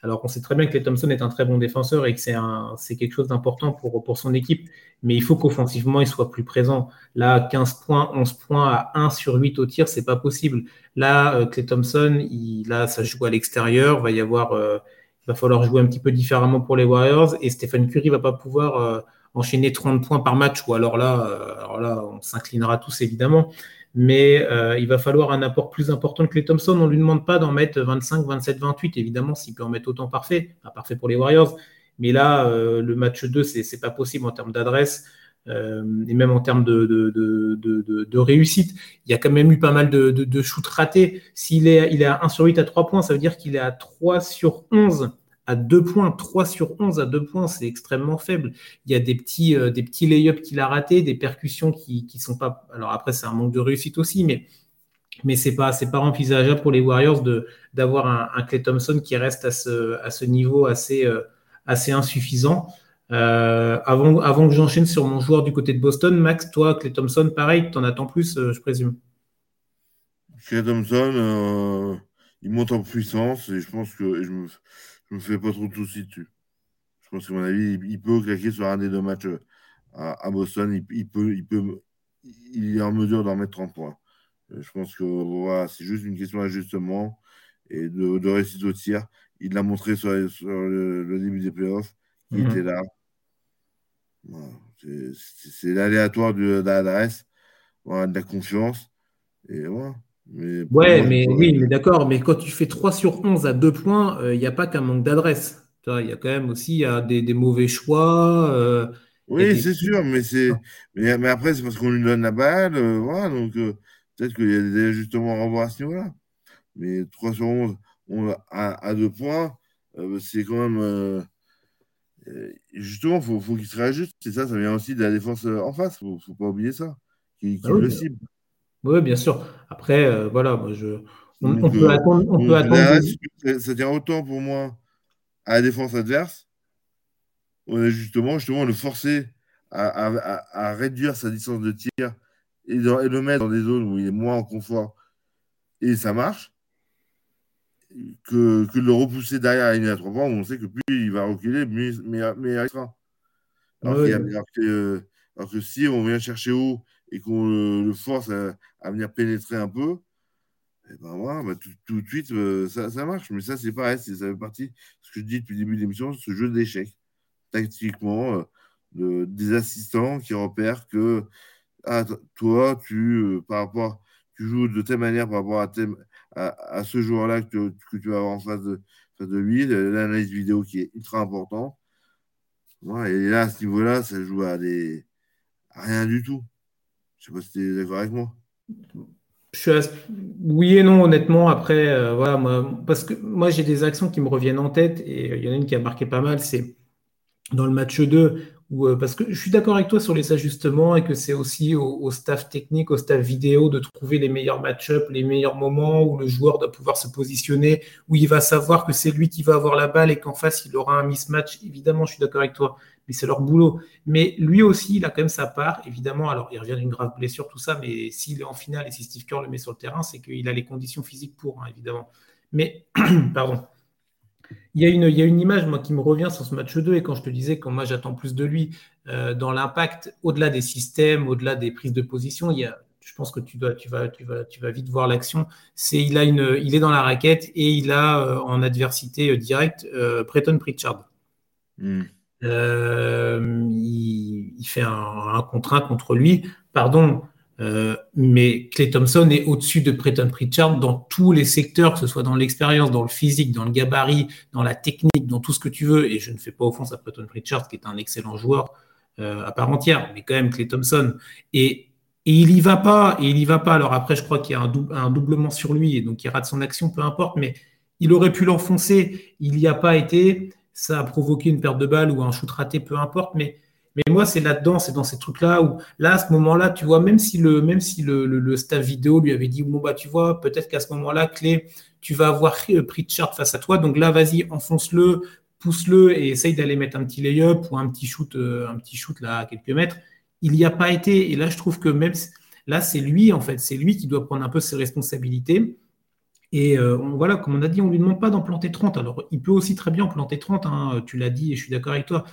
Speaker 1: alors on sait très bien que les Thompson est un très bon défenseur et que c'est quelque chose d'important pour, son équipe, mais il faut qu'offensivement il soit plus présent. Là, 15 points, 11 points à 1 sur 8 au tir, c'est pas possible. Là, euh, Clay Thompson, il, là, ça joue à l'extérieur, va y avoir, euh, il va falloir jouer un petit peu différemment pour les Warriors et Stephen Curry va pas pouvoir euh, enchaîner 30 points par match, ou alors là, euh, alors là on s'inclinera tous évidemment. Mais euh, il va falloir un apport plus important que les Thompson. On ne lui demande pas d'en mettre 25, 27, 28. Évidemment, s'il peut en mettre autant parfait, pas parfait pour les Warriors. Mais là, euh, le match 2, c'est n'est pas possible en termes d'adresse. et même en termes de, de, réussite, il y a quand même eu pas mal de, de, shoots ratés. S'il est, il est à 1 sur 8 à 3 points, ça veut dire qu'il est à 3 sur 11 à 2 points, 3 sur 11 à 2 points, c'est extrêmement faible. Il y a des petits, euh, petits lay-ups qu'il a ratés, des percussions qui ne sont pas. Alors après, c'est un manque de réussite aussi, mais, mais ce n'est pas, pas envisageable pour les Warriors d'avoir un, un, Clay Thompson qui reste à ce, à ce niveau assez, euh, assez insuffisant. Euh, avant, avant que j'enchaîne sur mon joueur du côté de Boston, Max, toi, Clay Thompson, pareil, tu en attends plus, je présume?
Speaker 2: Clay Thompson, il monte en puissance et je pense que je me fais pas trop de soucis dessus. Je pense que mon avis, il, peut claquer sur un des deux matchs euh, à, Boston. Il, peut, il, peut, il est en mesure d'en mettre 30 points. Euh, je pense que voilà, c'est juste une question d'ajustement. et de, de réussite au tir. Il l'a montré sur, le, début des playoffs. Il mhm. était là. C'est l'aléatoire de, l'adresse, de la confiance. Et voilà.
Speaker 1: Mais ouais, mais oui, mais d'accord. Mais quand tu fais 3 sur 11 à 2 points, il euh, n'y a pas qu'un manque d'adresse. Il y a quand même aussi des, des, mauvais choix. Euh,
Speaker 2: oui, c'est sûr, mais, c'est... Mais, mais, après, c'est parce qu'on lui donne la balle. Euh, voilà, donc peut-être qu'il y a des ajustements à revoir à ce niveau-là. Mais 3 sur 11 à, à 2 points, c'est quand même. justement, il faut, faut qu'il se réajuste. C'est ça, ça vient aussi de la défense en face. Il ne faut pas oublier ça. Qui, qui ah le cible.
Speaker 1: Oui, bien sûr. Après, euh, voilà, je, on, peut attendre. On peut attendre
Speaker 2: ça, tient autant pour moi à la défense adverse. On est justement, justement le forcer à, réduire sa distance de tir et, le mettre dans des zones où il est moins en confort et ça marche. Que, que de le repousser derrière à une à trois points, on sait que plus il va reculer, mieux, il sera. Alors, que, alors, que, si on vient chercher haut et qu'on le, force à, venir pénétrer un peu, eh ben voilà, bah, tout, de suite, euh, ça, ça, marche. Mais ça, c'est pareil, ça fait partie ce que je dis depuis le début de l'émission, ce jeu d'échecs. Tactiquement, euh, des assistants qui repèrent que ah, toi, tu, euh, par rapport, tu joues de telle manière par rapport à, ce joueur-là que, que, tu vas avoir en face de, de lui, l'analyse vidéo qui est ultra important. et là, à ce niveau-là, ça joue à, des, à rien du tout. Je sais pas si tu es d'accord avec moi.
Speaker 1: Je suis Oui et non, honnêtement. Après, euh, voilà, moi, parce que moi, j'ai des actions qui me reviennent en tête et il y en a une qui a marqué pas mal. C'est dans le match 2, euh, parce que je suis d'accord avec toi sur les ajustements et que c'est aussi au, staff technique, au staff vidéo de trouver les meilleurs match-ups, les meilleurs moments où le joueur doit pouvoir se positionner, où il va savoir que c'est lui qui va avoir la balle et qu'en face il aura un mismatch. Évidemment, je suis d'accord avec toi, mais c'est leur boulot. Mais lui aussi, il a quand même sa part, évidemment. Alors, il revient d'une grave blessure, tout ça, mais s'il est en finale et si Steve Kerr le met sur le terrain, c'est qu'il a les conditions physiques pour, hein, évidemment. Mais, pardon. Il y, a une, il y, a une, image moi, qui me revient sur ce match 2 et quand je te disais que moi j'attends plus de lui euh, dans l'impact, au-delà des systèmes, au-delà des prises de position, il y a, je pense que tu, dois, tu, vas, tu, vas, tu vas vite voir l'action. C'est il, a une, il est dans la raquette et il a euh, en adversité euh, directe Breton Pritchard. Hmm. il, fait un, un contre contre lui. Pardon, euh, mais Clay Thompson est au-dessus de Preston Pritchard dans tous les secteurs, que ce soit dans l'expérience, dans le physique, dans le gabarit, dans la technique, dans tout ce que tu veux. Et je ne fais pas offense à Preston Pritchard, qui est un excellent joueur euh, à part entière, mais quand même Clay Thompson. Et, il y va pas, et il y va pas. Alors après, je crois qu'il y a un, un, doublement sur lui, et donc il rate son action, peu importe, mais il aurait pu l'enfoncer, il n'y a pas été. Ça a provoqué une perte de balle ou un shoot raté, peu importe, mais mais moi, c'est là-dedans, c'est dans ces trucs-là où, là, à ce moment-là, tu vois, même si le, même si le, staff vidéo lui avait dit, bon, bah, tu vois, peut-être qu'à ce moment-là, Clé, tu vas avoir Pritchard face à toi. Donc là, vas-y, enfonce-le, pousse-le et essaye d'aller mettre un petit lay-up ou un petit shoot, euh, un petit shoot là à quelques mètres. Il n'y a pas été. Et là, je trouve que même là, c'est lui, en fait, c'est lui qui doit prendre un peu ses responsabilités. Et euh, voilà, comme on a dit, on ne lui demande pas d'en planter 30. Alors, il peut aussi très bien en planter 30, hein, tu l'as dit et je suis d'accord avec toi.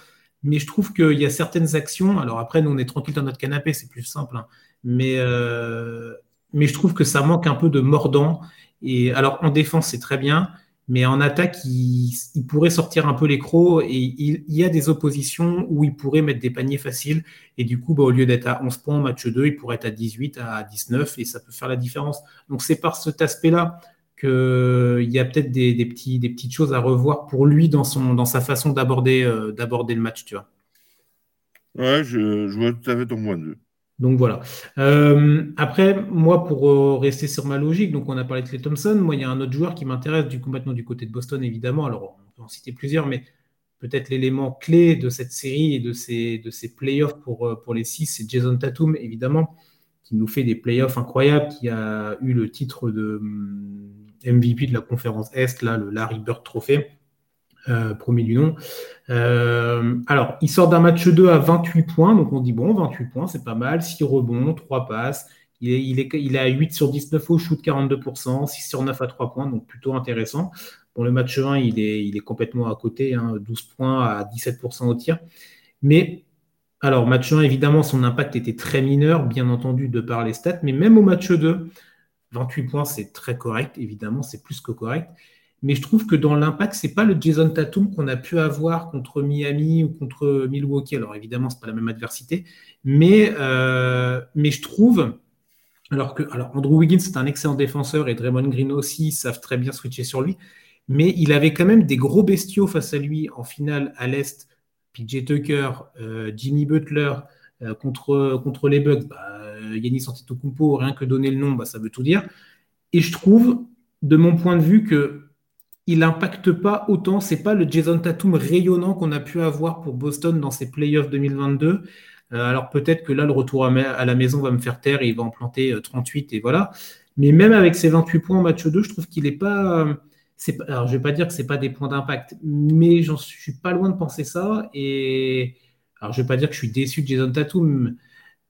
Speaker 1: Mais je trouve qu'il y a certaines actions. Alors après, nous, on est tranquille dans notre canapé, c'est plus simple. Hein. mais, euh, mais je trouve que ça manque un peu de mordant. Et alors, en défense, c'est très bien. Mais en attaque, il, pourrait sortir un peu les et il, y a des oppositions où il pourrait mettre des paniers faciles. Et du coup, bah, au lieu d'être à 11 points en match 2, il pourrait être à 18, à 19 et ça peut faire la différence. Donc, c'est par cet aspect-là qu'il y a peut-être des, petits, des petites choses à revoir pour lui dans, son, dans sa façon d'aborder euh, d'aborder le match, tu vois.
Speaker 2: Ouais, je, vois tout à fait ton point de vue.
Speaker 1: Donc voilà. Euh, après, moi, pour euh, rester sur ma logique, donc on a parlé de Clay Thompson. Moi, il y a un autre joueur qui m'intéresse, du coup, maintenant du côté de Boston, évidemment. Alors, on peut en citer plusieurs, mais peut-être l'élément clé de cette série et de ces, de ces playoffs pour, pour les six, c'est Jason Tatum, évidemment, qui nous fait des playoffs incroyables, qui a eu le titre de MVP de la conférence Est, là, le Larry Bird Trophy, euh, promis du nom. Euh, alors, il sort d'un match 2 à 28 points, donc on dit bon, 28 points, c'est pas mal, 6 rebonds, 3 passes. Il est, à 8 sur 19 au shoot, 42%, 6 sur 9 à 3 points, donc plutôt intéressant. Bon, le match 1, il est, il est complètement à côté, 12 hein, points à 17% au tir. Mais, alors, match 1, évidemment, son impact était très mineur, bien entendu, de par les stats, mais même au match 2, 28 points, c'est très correct, évidemment, c'est plus que correct. Mais je trouve que dans l'impact, c'est pas le Jason Tatum qu'on a pu avoir contre Miami ou contre Milwaukee. Alors évidemment, c'est pas la même adversité, mais, euh, mais je trouve, alors que alors Andrew Wiggins c'est un excellent défenseur et Draymond Green aussi savent très bien switcher sur lui, mais il avait quand même des gros bestiaux face à lui en finale à l'est. PJ Tucker, euh, Jimmy Butler euh, contre, contre les Bucks, bah, Yannis Antetokounmpo, rien que donner le nom, bah, ça veut tout dire. Et je trouve, de mon point de vue, que il n'impacte pas autant. C'est pas le Jason Tatum rayonnant qu'on a pu avoir pour Boston dans ses playoffs 2022. Euh, alors peut-être que là, le retour à, la maison va me faire taire et il va en planter 38 euh, et voilà. Mais même avec ses 28 points en match 2, je trouve qu'il n'est pas. alors je vais pas dire que c'est pas des points d'impact, mais j'en suis pas loin de penser ça. Et alors je vais pas dire que je suis déçu de Jason Tatum,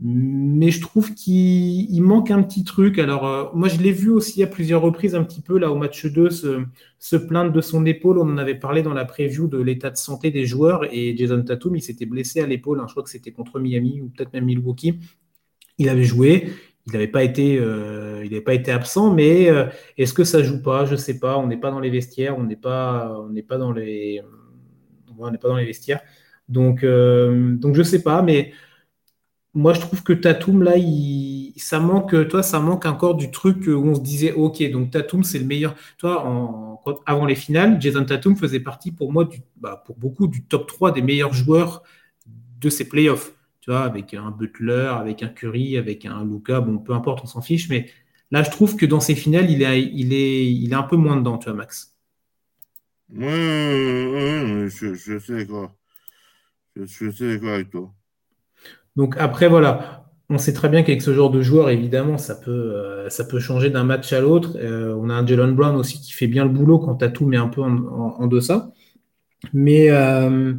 Speaker 1: mais je trouve qu'il manque un petit truc. Alors, euh, moi, je l'ai vu aussi à plusieurs reprises, un petit peu là au match 2, se, plaindre de son épaule. On en avait parlé dans la preview de l'état de santé des joueurs. Et Jason Tatum, il s'était blessé à l'épaule. Hein. je crois que c'était contre Miami ou peut-être même Milwaukee. Il avait joué. Il n'avait pas, été, euh, pas été absent. Mais euh, est-ce que ça joue pas? Je ne sais pas. On n'est pas dans les vestiaires. On n'est pas, dans les, on n'est pas dans les vestiaires. Donc, donc je ne sais pas. Mais moi, je trouve que Tatum, là, ça manque, toi, ça manque encore du truc où on se disait, OK, donc Tatum, c'est le meilleur. Toi, avant les finales, Jason Tatum faisait partie pour moi, bah, pour beaucoup, du top 3 des meilleurs joueurs de ces playoffs. Tu vois, avec un Butler, avec un Curry, avec un Luca, bon, peu importe, on s'en fiche, mais là, je trouve que dans ces finales, il est, un peu moins dedans, tu vois, Max.
Speaker 2: Oui, je, suis d'accord.
Speaker 1: Donc après, voilà, on sait très bien qu'avec ce genre de joueur, évidemment, ça peut, euh, changer d'un match à l'autre. Euh, on a un Jalen Brown aussi qui fait bien le boulot quand Tatum met un peu en, deçà. Mais, euh,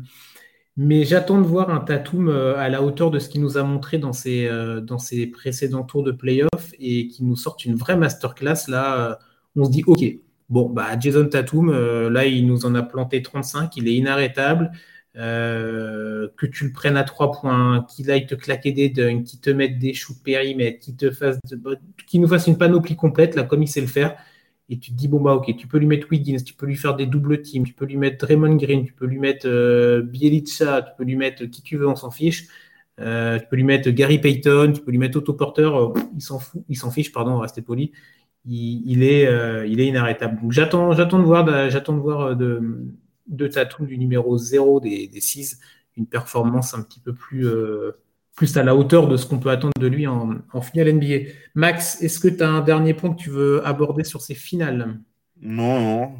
Speaker 1: mais j'attends de voir un Tatum à la hauteur de ce qu'il nous a montré dans ses, dans ses précédents tours de playoff et qui nous sorte une vraie masterclass. Là, on se dit, OK, bon, bah, Jason Tatum, là, il nous en a planté 35, il est inarrêtable. Euh, que tu le prennes à trois points, qu'il aille te claquer des dunks, qu'il te mette des shoots périmètre, qu'il te fasse, qu'il nous fasse une panoplie complète là comme il sait le faire. Et tu te dis bon bah ok, tu peux lui mettre Wiggins, tu peux lui faire des doubles teams, tu peux lui mettre Draymond Green, tu peux lui mettre euh, Bielitsa, tu peux lui mettre qui tu veux, on s'en fiche. Euh, tu peux lui mettre Gary Payton, tu peux lui mettre Otto Porter, il s'en fout, il s'en fiche, pardon, restez poli. Il, est, il est inarrêtable. Donc j'attends, j'attends de voir, j'attends de voir de, de Tatum du numéro 0 des, des Six, une performance un petit peu plus, euh, plus à la hauteur de ce qu'on peut attendre de lui en, finale NBA. Max, est-ce que tu as un dernier point que tu veux aborder sur ces finales?
Speaker 2: Non, non.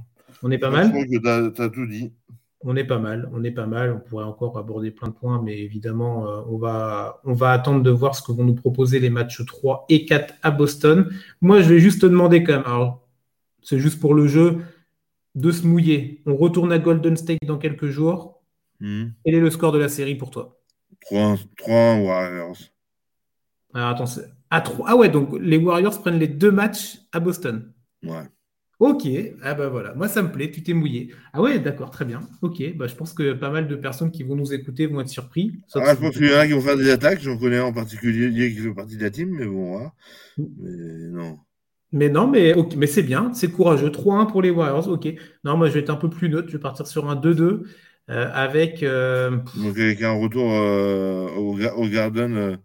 Speaker 1: On est pas mal?
Speaker 2: Je tu as, tout dit.
Speaker 1: On est pas mal, on est pas mal. On pourrait encore aborder plein de points, mais évidemment, euh, on, va, on va attendre de voir ce que vont nous proposer les matchs 3 et 4 à Boston. Moi, je vais juste te demander quand même, alors c'est juste pour le jeu, de se mouiller. On retourne à Golden State dans quelques jours. Hmm. Quel est le score de la série pour toi?
Speaker 2: 3, Warriors.
Speaker 1: Alors attends, à 3. Ah ouais, donc les Warriors prennent les deux matchs à Boston.
Speaker 2: Ouais.
Speaker 1: Ok, ah bah voilà, moi ça me plaît, tu t'es mouillé. Ah ouais, d'accord, très bien. Ok, bah je pense que pas mal de personnes qui vont nous écouter vont être surpris.
Speaker 2: Ah, je pense qu'il y en a qui vont faire des attaques, j'en connais en particulier qui fait partie de la team, mais bon, voilà. Hmm. Mais non.
Speaker 1: Mais non, mais, mais c'est bien, c'est courageux. 3-1 pour les Warriors, ok. Non, moi je vais être un peu plus neutre, je vais partir sur un 2-2 euh, avec. Euh,
Speaker 2: Donc avec un retour euh, au, Garden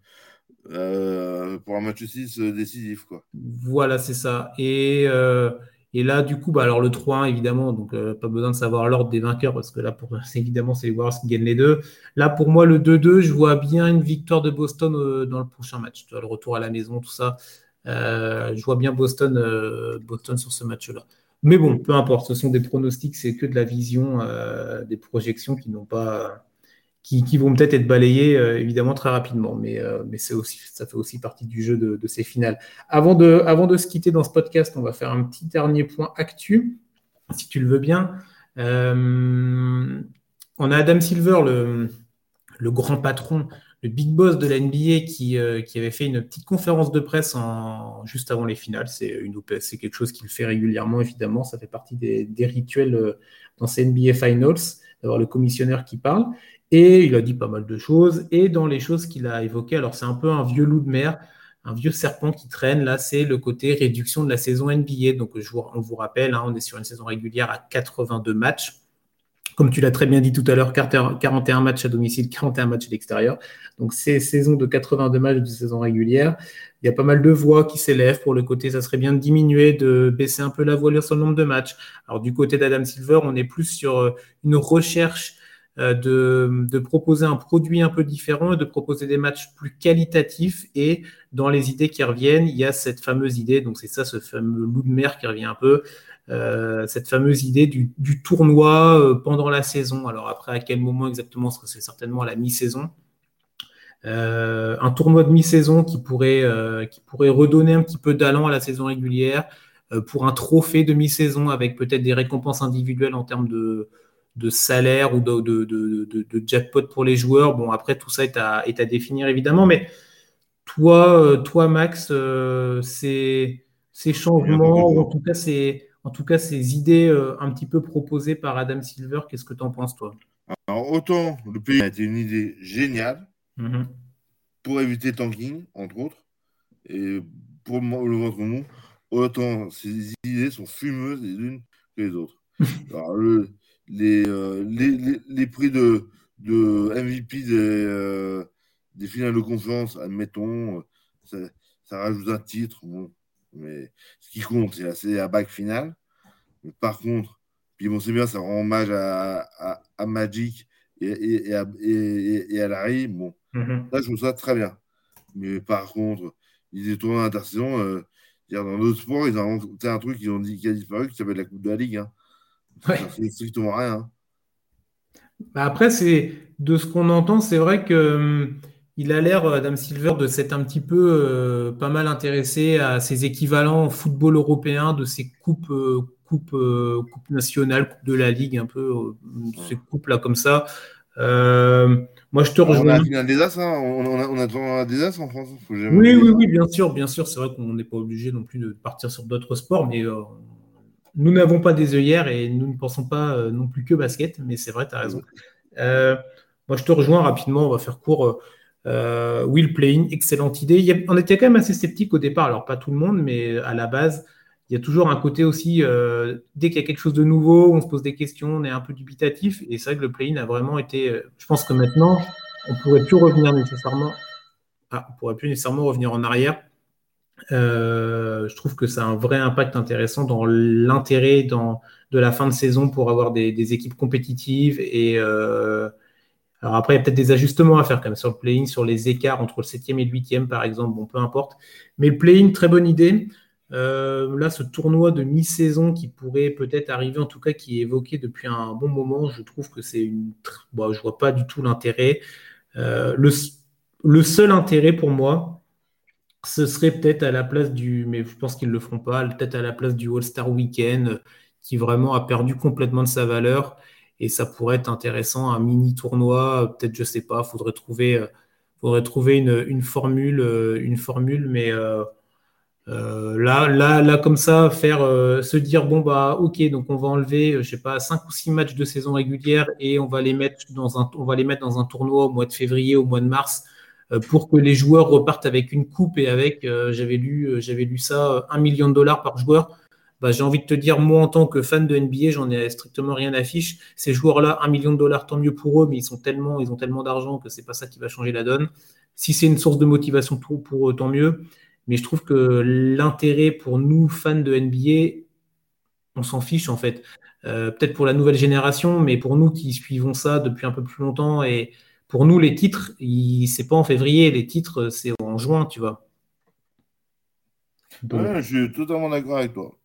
Speaker 2: pour un match 6 décisif, quoi.
Speaker 1: Voilà, c'est ça. Et, et, là, du coup, bah, alors le 3-1, évidemment, donc pas besoin de savoir l'ordre des vainqueurs parce que là, pour, évidemment, c'est les Warriors qui gagnent les deux. Là, pour moi, le 2-2, je vois bien une victoire de Boston dans le prochain match. Tu vois, le retour à la maison, tout ça. Euh, je vois bien Boston, euh, Boston sur ce match-là. Mais bon, peu importe, ce sont des pronostics, c'est que de la vision, euh, des projections qui n'ont pas, qui, vont peut-être être balayées évidemment très rapidement, mais, c'est aussi, ça fait aussi partie du jeu de, ces finales. Avant de, avant de se quitter dans ce podcast, on va faire un petit dernier point actu, si tu le veux bien. on a Adam Silver, le grand patron le big boss de la NBA qui, euh, qui, avait fait une petite conférence de presse en, juste avant les finales. C'est, c'est quelque chose qu'il fait régulièrement, évidemment. Ça fait partie des, rituels euh, dans ces NBA Finals, d'avoir le commissionnaire qui parle. Et il a dit pas mal de choses. Et dans les choses qu'il a évoquées, alors c'est un peu un vieux loup de mer, un vieux serpent qui traîne. Là, c'est le côté réduction de la saison NBA. Donc, je vous, on vous rappelle, hein, on est sur une saison régulière à 82 matchs. Comme tu l'as très bien dit tout à l'heure, 41 matchs à domicile, 41 matchs à l'extérieur. Donc, c'est saison de 82 matchs de saison régulière. Il y a pas mal de voix qui s'élèvent pour le côté, ça serait bien de diminuer, de baisser un peu la voilure sur le nombre de matchs. Alors, du côté d'Adam Silver, on est plus sur euh, une recherche euh, de, proposer un produit un peu différent et de proposer des matchs plus qualitatifs. Et dans les idées qui reviennent, il y a cette fameuse idée, donc c'est ça ce fameux loup de mer qui revient un peu, euh, cette fameuse idée du, tournoi euh, pendant la saison. Alors après, à quel moment exactement Parce que c'est certainement à la mi-saison. un tournoi de mi-saison qui pourrait, qui pourrait redonner un petit peu d'allant à la saison régulière pour un trophée de mi-saison avec peut-être des récompenses individuelles en termes de, de salaire ou de, de, jackpot pour les joueurs. Bon, après, tout ça est à, est à définir évidemment, mais toi, euh, toi Max, euh, ces, changements, ou en tout cas, ces, en tout cas, ces idées euh, un petit peu proposées par Adam Silver, qu'est-ce que tu en penses, toi?
Speaker 2: Alors, autant le pays a été une idée géniale
Speaker 1: mm-hmm.
Speaker 2: pour éviter tanking, entre autres, et pour le ventre mou, autant ces idées sont fumeuses les unes que les autres. Alors, le, euh, les, les, les, prix de, de MVP des, euh, des, finales de confiance, admettons, ça, ça, rajoute un titre. Bon, mais ce qui compte, c'est la, bague finale. Mais par contre, puis bon, c'est bien, ça rend hommage à, à, à Magic et, et, et, à, et, à Larry. Bon,
Speaker 1: mm-hmm.
Speaker 2: là, je trouve ça très bien. Mais par contre, ils étaient tournés l'intersaison. Euh, dans d'autres sports, ils ont inventé un truc qu'ils ont dit, qui a disparu, qui s'appelle la Coupe de la Ligue. Hein.
Speaker 1: Ouais.
Speaker 2: C'est strictement rien.
Speaker 1: Bah, après, c'est de ce qu'on entend, c'est vrai que hum, il a l'air, euh, Adam Silver, de s'être un petit peu euh, pas mal intéressé à ses équivalents en football européen, de ces coupes, euh, coupes, coupes nationales, coupes de la Ligue, un peu ces coupes-là comme ça. moi, je te rejoins.
Speaker 2: On a des as, hein on, a, on, a, des as en France.
Speaker 1: oui, oui, oui, bien sûr, bien sûr. C'est vrai qu'on n'est pas obligé non plus de partir sur d'autres sports, mais nous n'avons pas des œillères et nous ne pensons pas euh, non plus que basket, mais c'est vrai, tu as raison. Euh, moi, je te rejoins rapidement, on va faire court. Euh, Will Playing, excellente idée. on était quand même assez sceptique au départ, alors pas tout le monde, mais à la base, il y a toujours un côté aussi, dès qu'il y a quelque chose de nouveau, on se pose des questions, on est un peu dubitatif. Et c'est vrai que le play-in a vraiment été. je pense que maintenant, on ne pourrait plus revenir nécessairement. Ah, on pourrait plus nécessairement revenir en arrière. Euh, je trouve que ça a un vrai impact intéressant dans l'intérêt de la fin de saison pour avoir des, équipes compétitives. Et euh, alors après, il y a peut-être des ajustements à faire comme sur le play-in, sur les écarts entre le 7e et le 8e, par exemple. Bon, peu importe. Mais le play-in, très bonne idée. Euh, là, ce tournoi de mi-saison qui pourrait peut-être arriver, en tout cas qui est évoqué depuis un bon moment, je trouve que c'est une. Bon, je vois pas du tout l'intérêt. le, le seul intérêt pour moi, ce serait peut-être à la place du, mais je pense qu'ils ne le feront pas, peut-être à la place du All-Star Weekend qui vraiment a perdu complètement de sa valeur. Et ça pourrait être intéressant, un mini tournoi, peut-être, je sais pas, faudrait trouver, euh, faudrait trouver une, formule, euh, une formule, mais euh, là, là, là, comme ça, faire se dire bon bah ok, donc on va enlever, je sais pas, cinq ou six matchs de saison régulière et on va les mettre dans un, on va les mettre dans un tournoi au mois de février, au mois de mars pour que les joueurs repartent avec une coupe et avec, j'avais lu, j'avais lu ça, un million de dollars par joueur. Bah, j'ai envie de te dire, moi, en tant que fan de NBA, j'en ai strictement rien à fiche. Ces joueurs-là, un million de dollars, tant mieux pour eux, mais ils sont tellement, ils ont tellement d'argent que c'est pas ça qui va changer la donne. Si c'est une source de motivation pour, eux, tant mieux. Mais je trouve que l'intérêt pour nous, fans de NBA, on s'en fiche en fait. Peut-être pour la nouvelle génération, mais pour nous qui suivons ça depuis un peu plus longtemps et, pour nous, les titres, c'est pas en février, les titres, c'est en juin, tu vois.
Speaker 2: je suis totalement d'accord avec toi.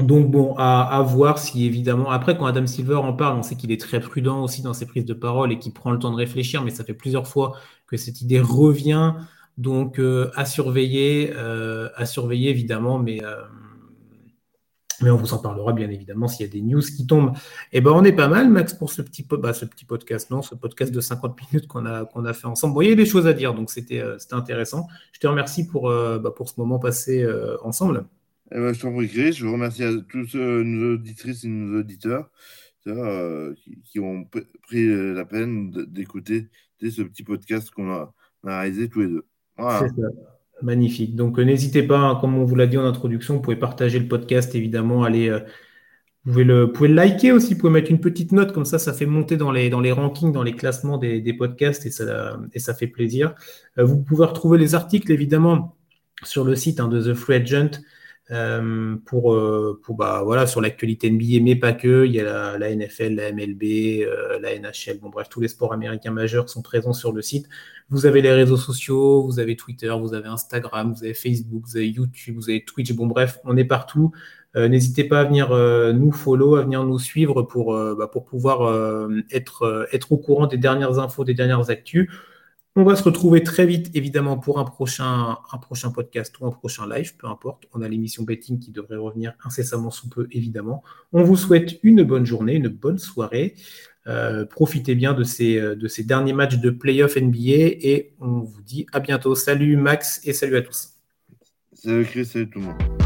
Speaker 1: Donc bon, à, voir si évidemment, après quand Adam Silver en parle, on sait qu'il est très prudent aussi dans ses prises de parole et qu'il prend le temps de réfléchir, mais ça fait plusieurs fois que cette idée revient, donc euh, à surveiller, euh, à surveiller évidemment, mais euh, mais on vous en parlera bien évidemment s'il y a des news qui tombent. Et eh ben on est pas mal, Max, pour ce petit, bah, ce petit podcast, non, ce podcast de 50 minutes qu'on a, qu'on a fait ensemble. Bon, il y a des choses à dire, donc c'était, intéressant. Je te remercie pour, bah, ce moment passé ensemble.
Speaker 2: Eh ben, je t'en prie, Chris. Je remercie à tous nos auditrices et nos auditeurs qui, ont pris la peine d'écouter ce petit podcast qu'on a, réalisé tous les deux.
Speaker 1: Magnifique. Donc n'hésitez pas, hein, comme on vous l'a dit en introduction, vous pouvez partager le podcast, évidemment, allez, vous pouvez le, liker aussi, vous pouvez mettre une petite note, comme ça, ça fait monter dans les, dans les rankings, dans les classements des, des podcasts et ça, et ça fait plaisir. vous pouvez retrouver les articles, évidemment, sur le site hein, de The Free Agent. Euh, pour, euh, pour bah, voilà, sur l'actualité NBA, mais pas que. Il y a la, NFL, la MLB, euh, la NHL. Bon, bref, tous les sports américains majeurs sont présents sur le site. Vous avez les réseaux sociaux, vous avez Twitter, vous avez Instagram, vous avez Facebook, vous avez YouTube, vous avez Twitch. Bon, bref, on est partout. N'hésitez pas à venir nous follow, à venir nous suivre pour, bah, pour pouvoir être, être au courant des dernières infos, des dernières actus. On va se retrouver très vite, évidemment, pour un prochain, podcast ou un prochain live, peu importe. On a l'émission betting qui devrait revenir incessamment sous peu, évidemment. On vous souhaite une bonne journée, une bonne soirée. Euh, profitez bien de ces, de ces derniers matchs de playoff NBA et on vous dit à bientôt. Salut Max et salut à tous.
Speaker 2: Salut Chris, salut tout le monde.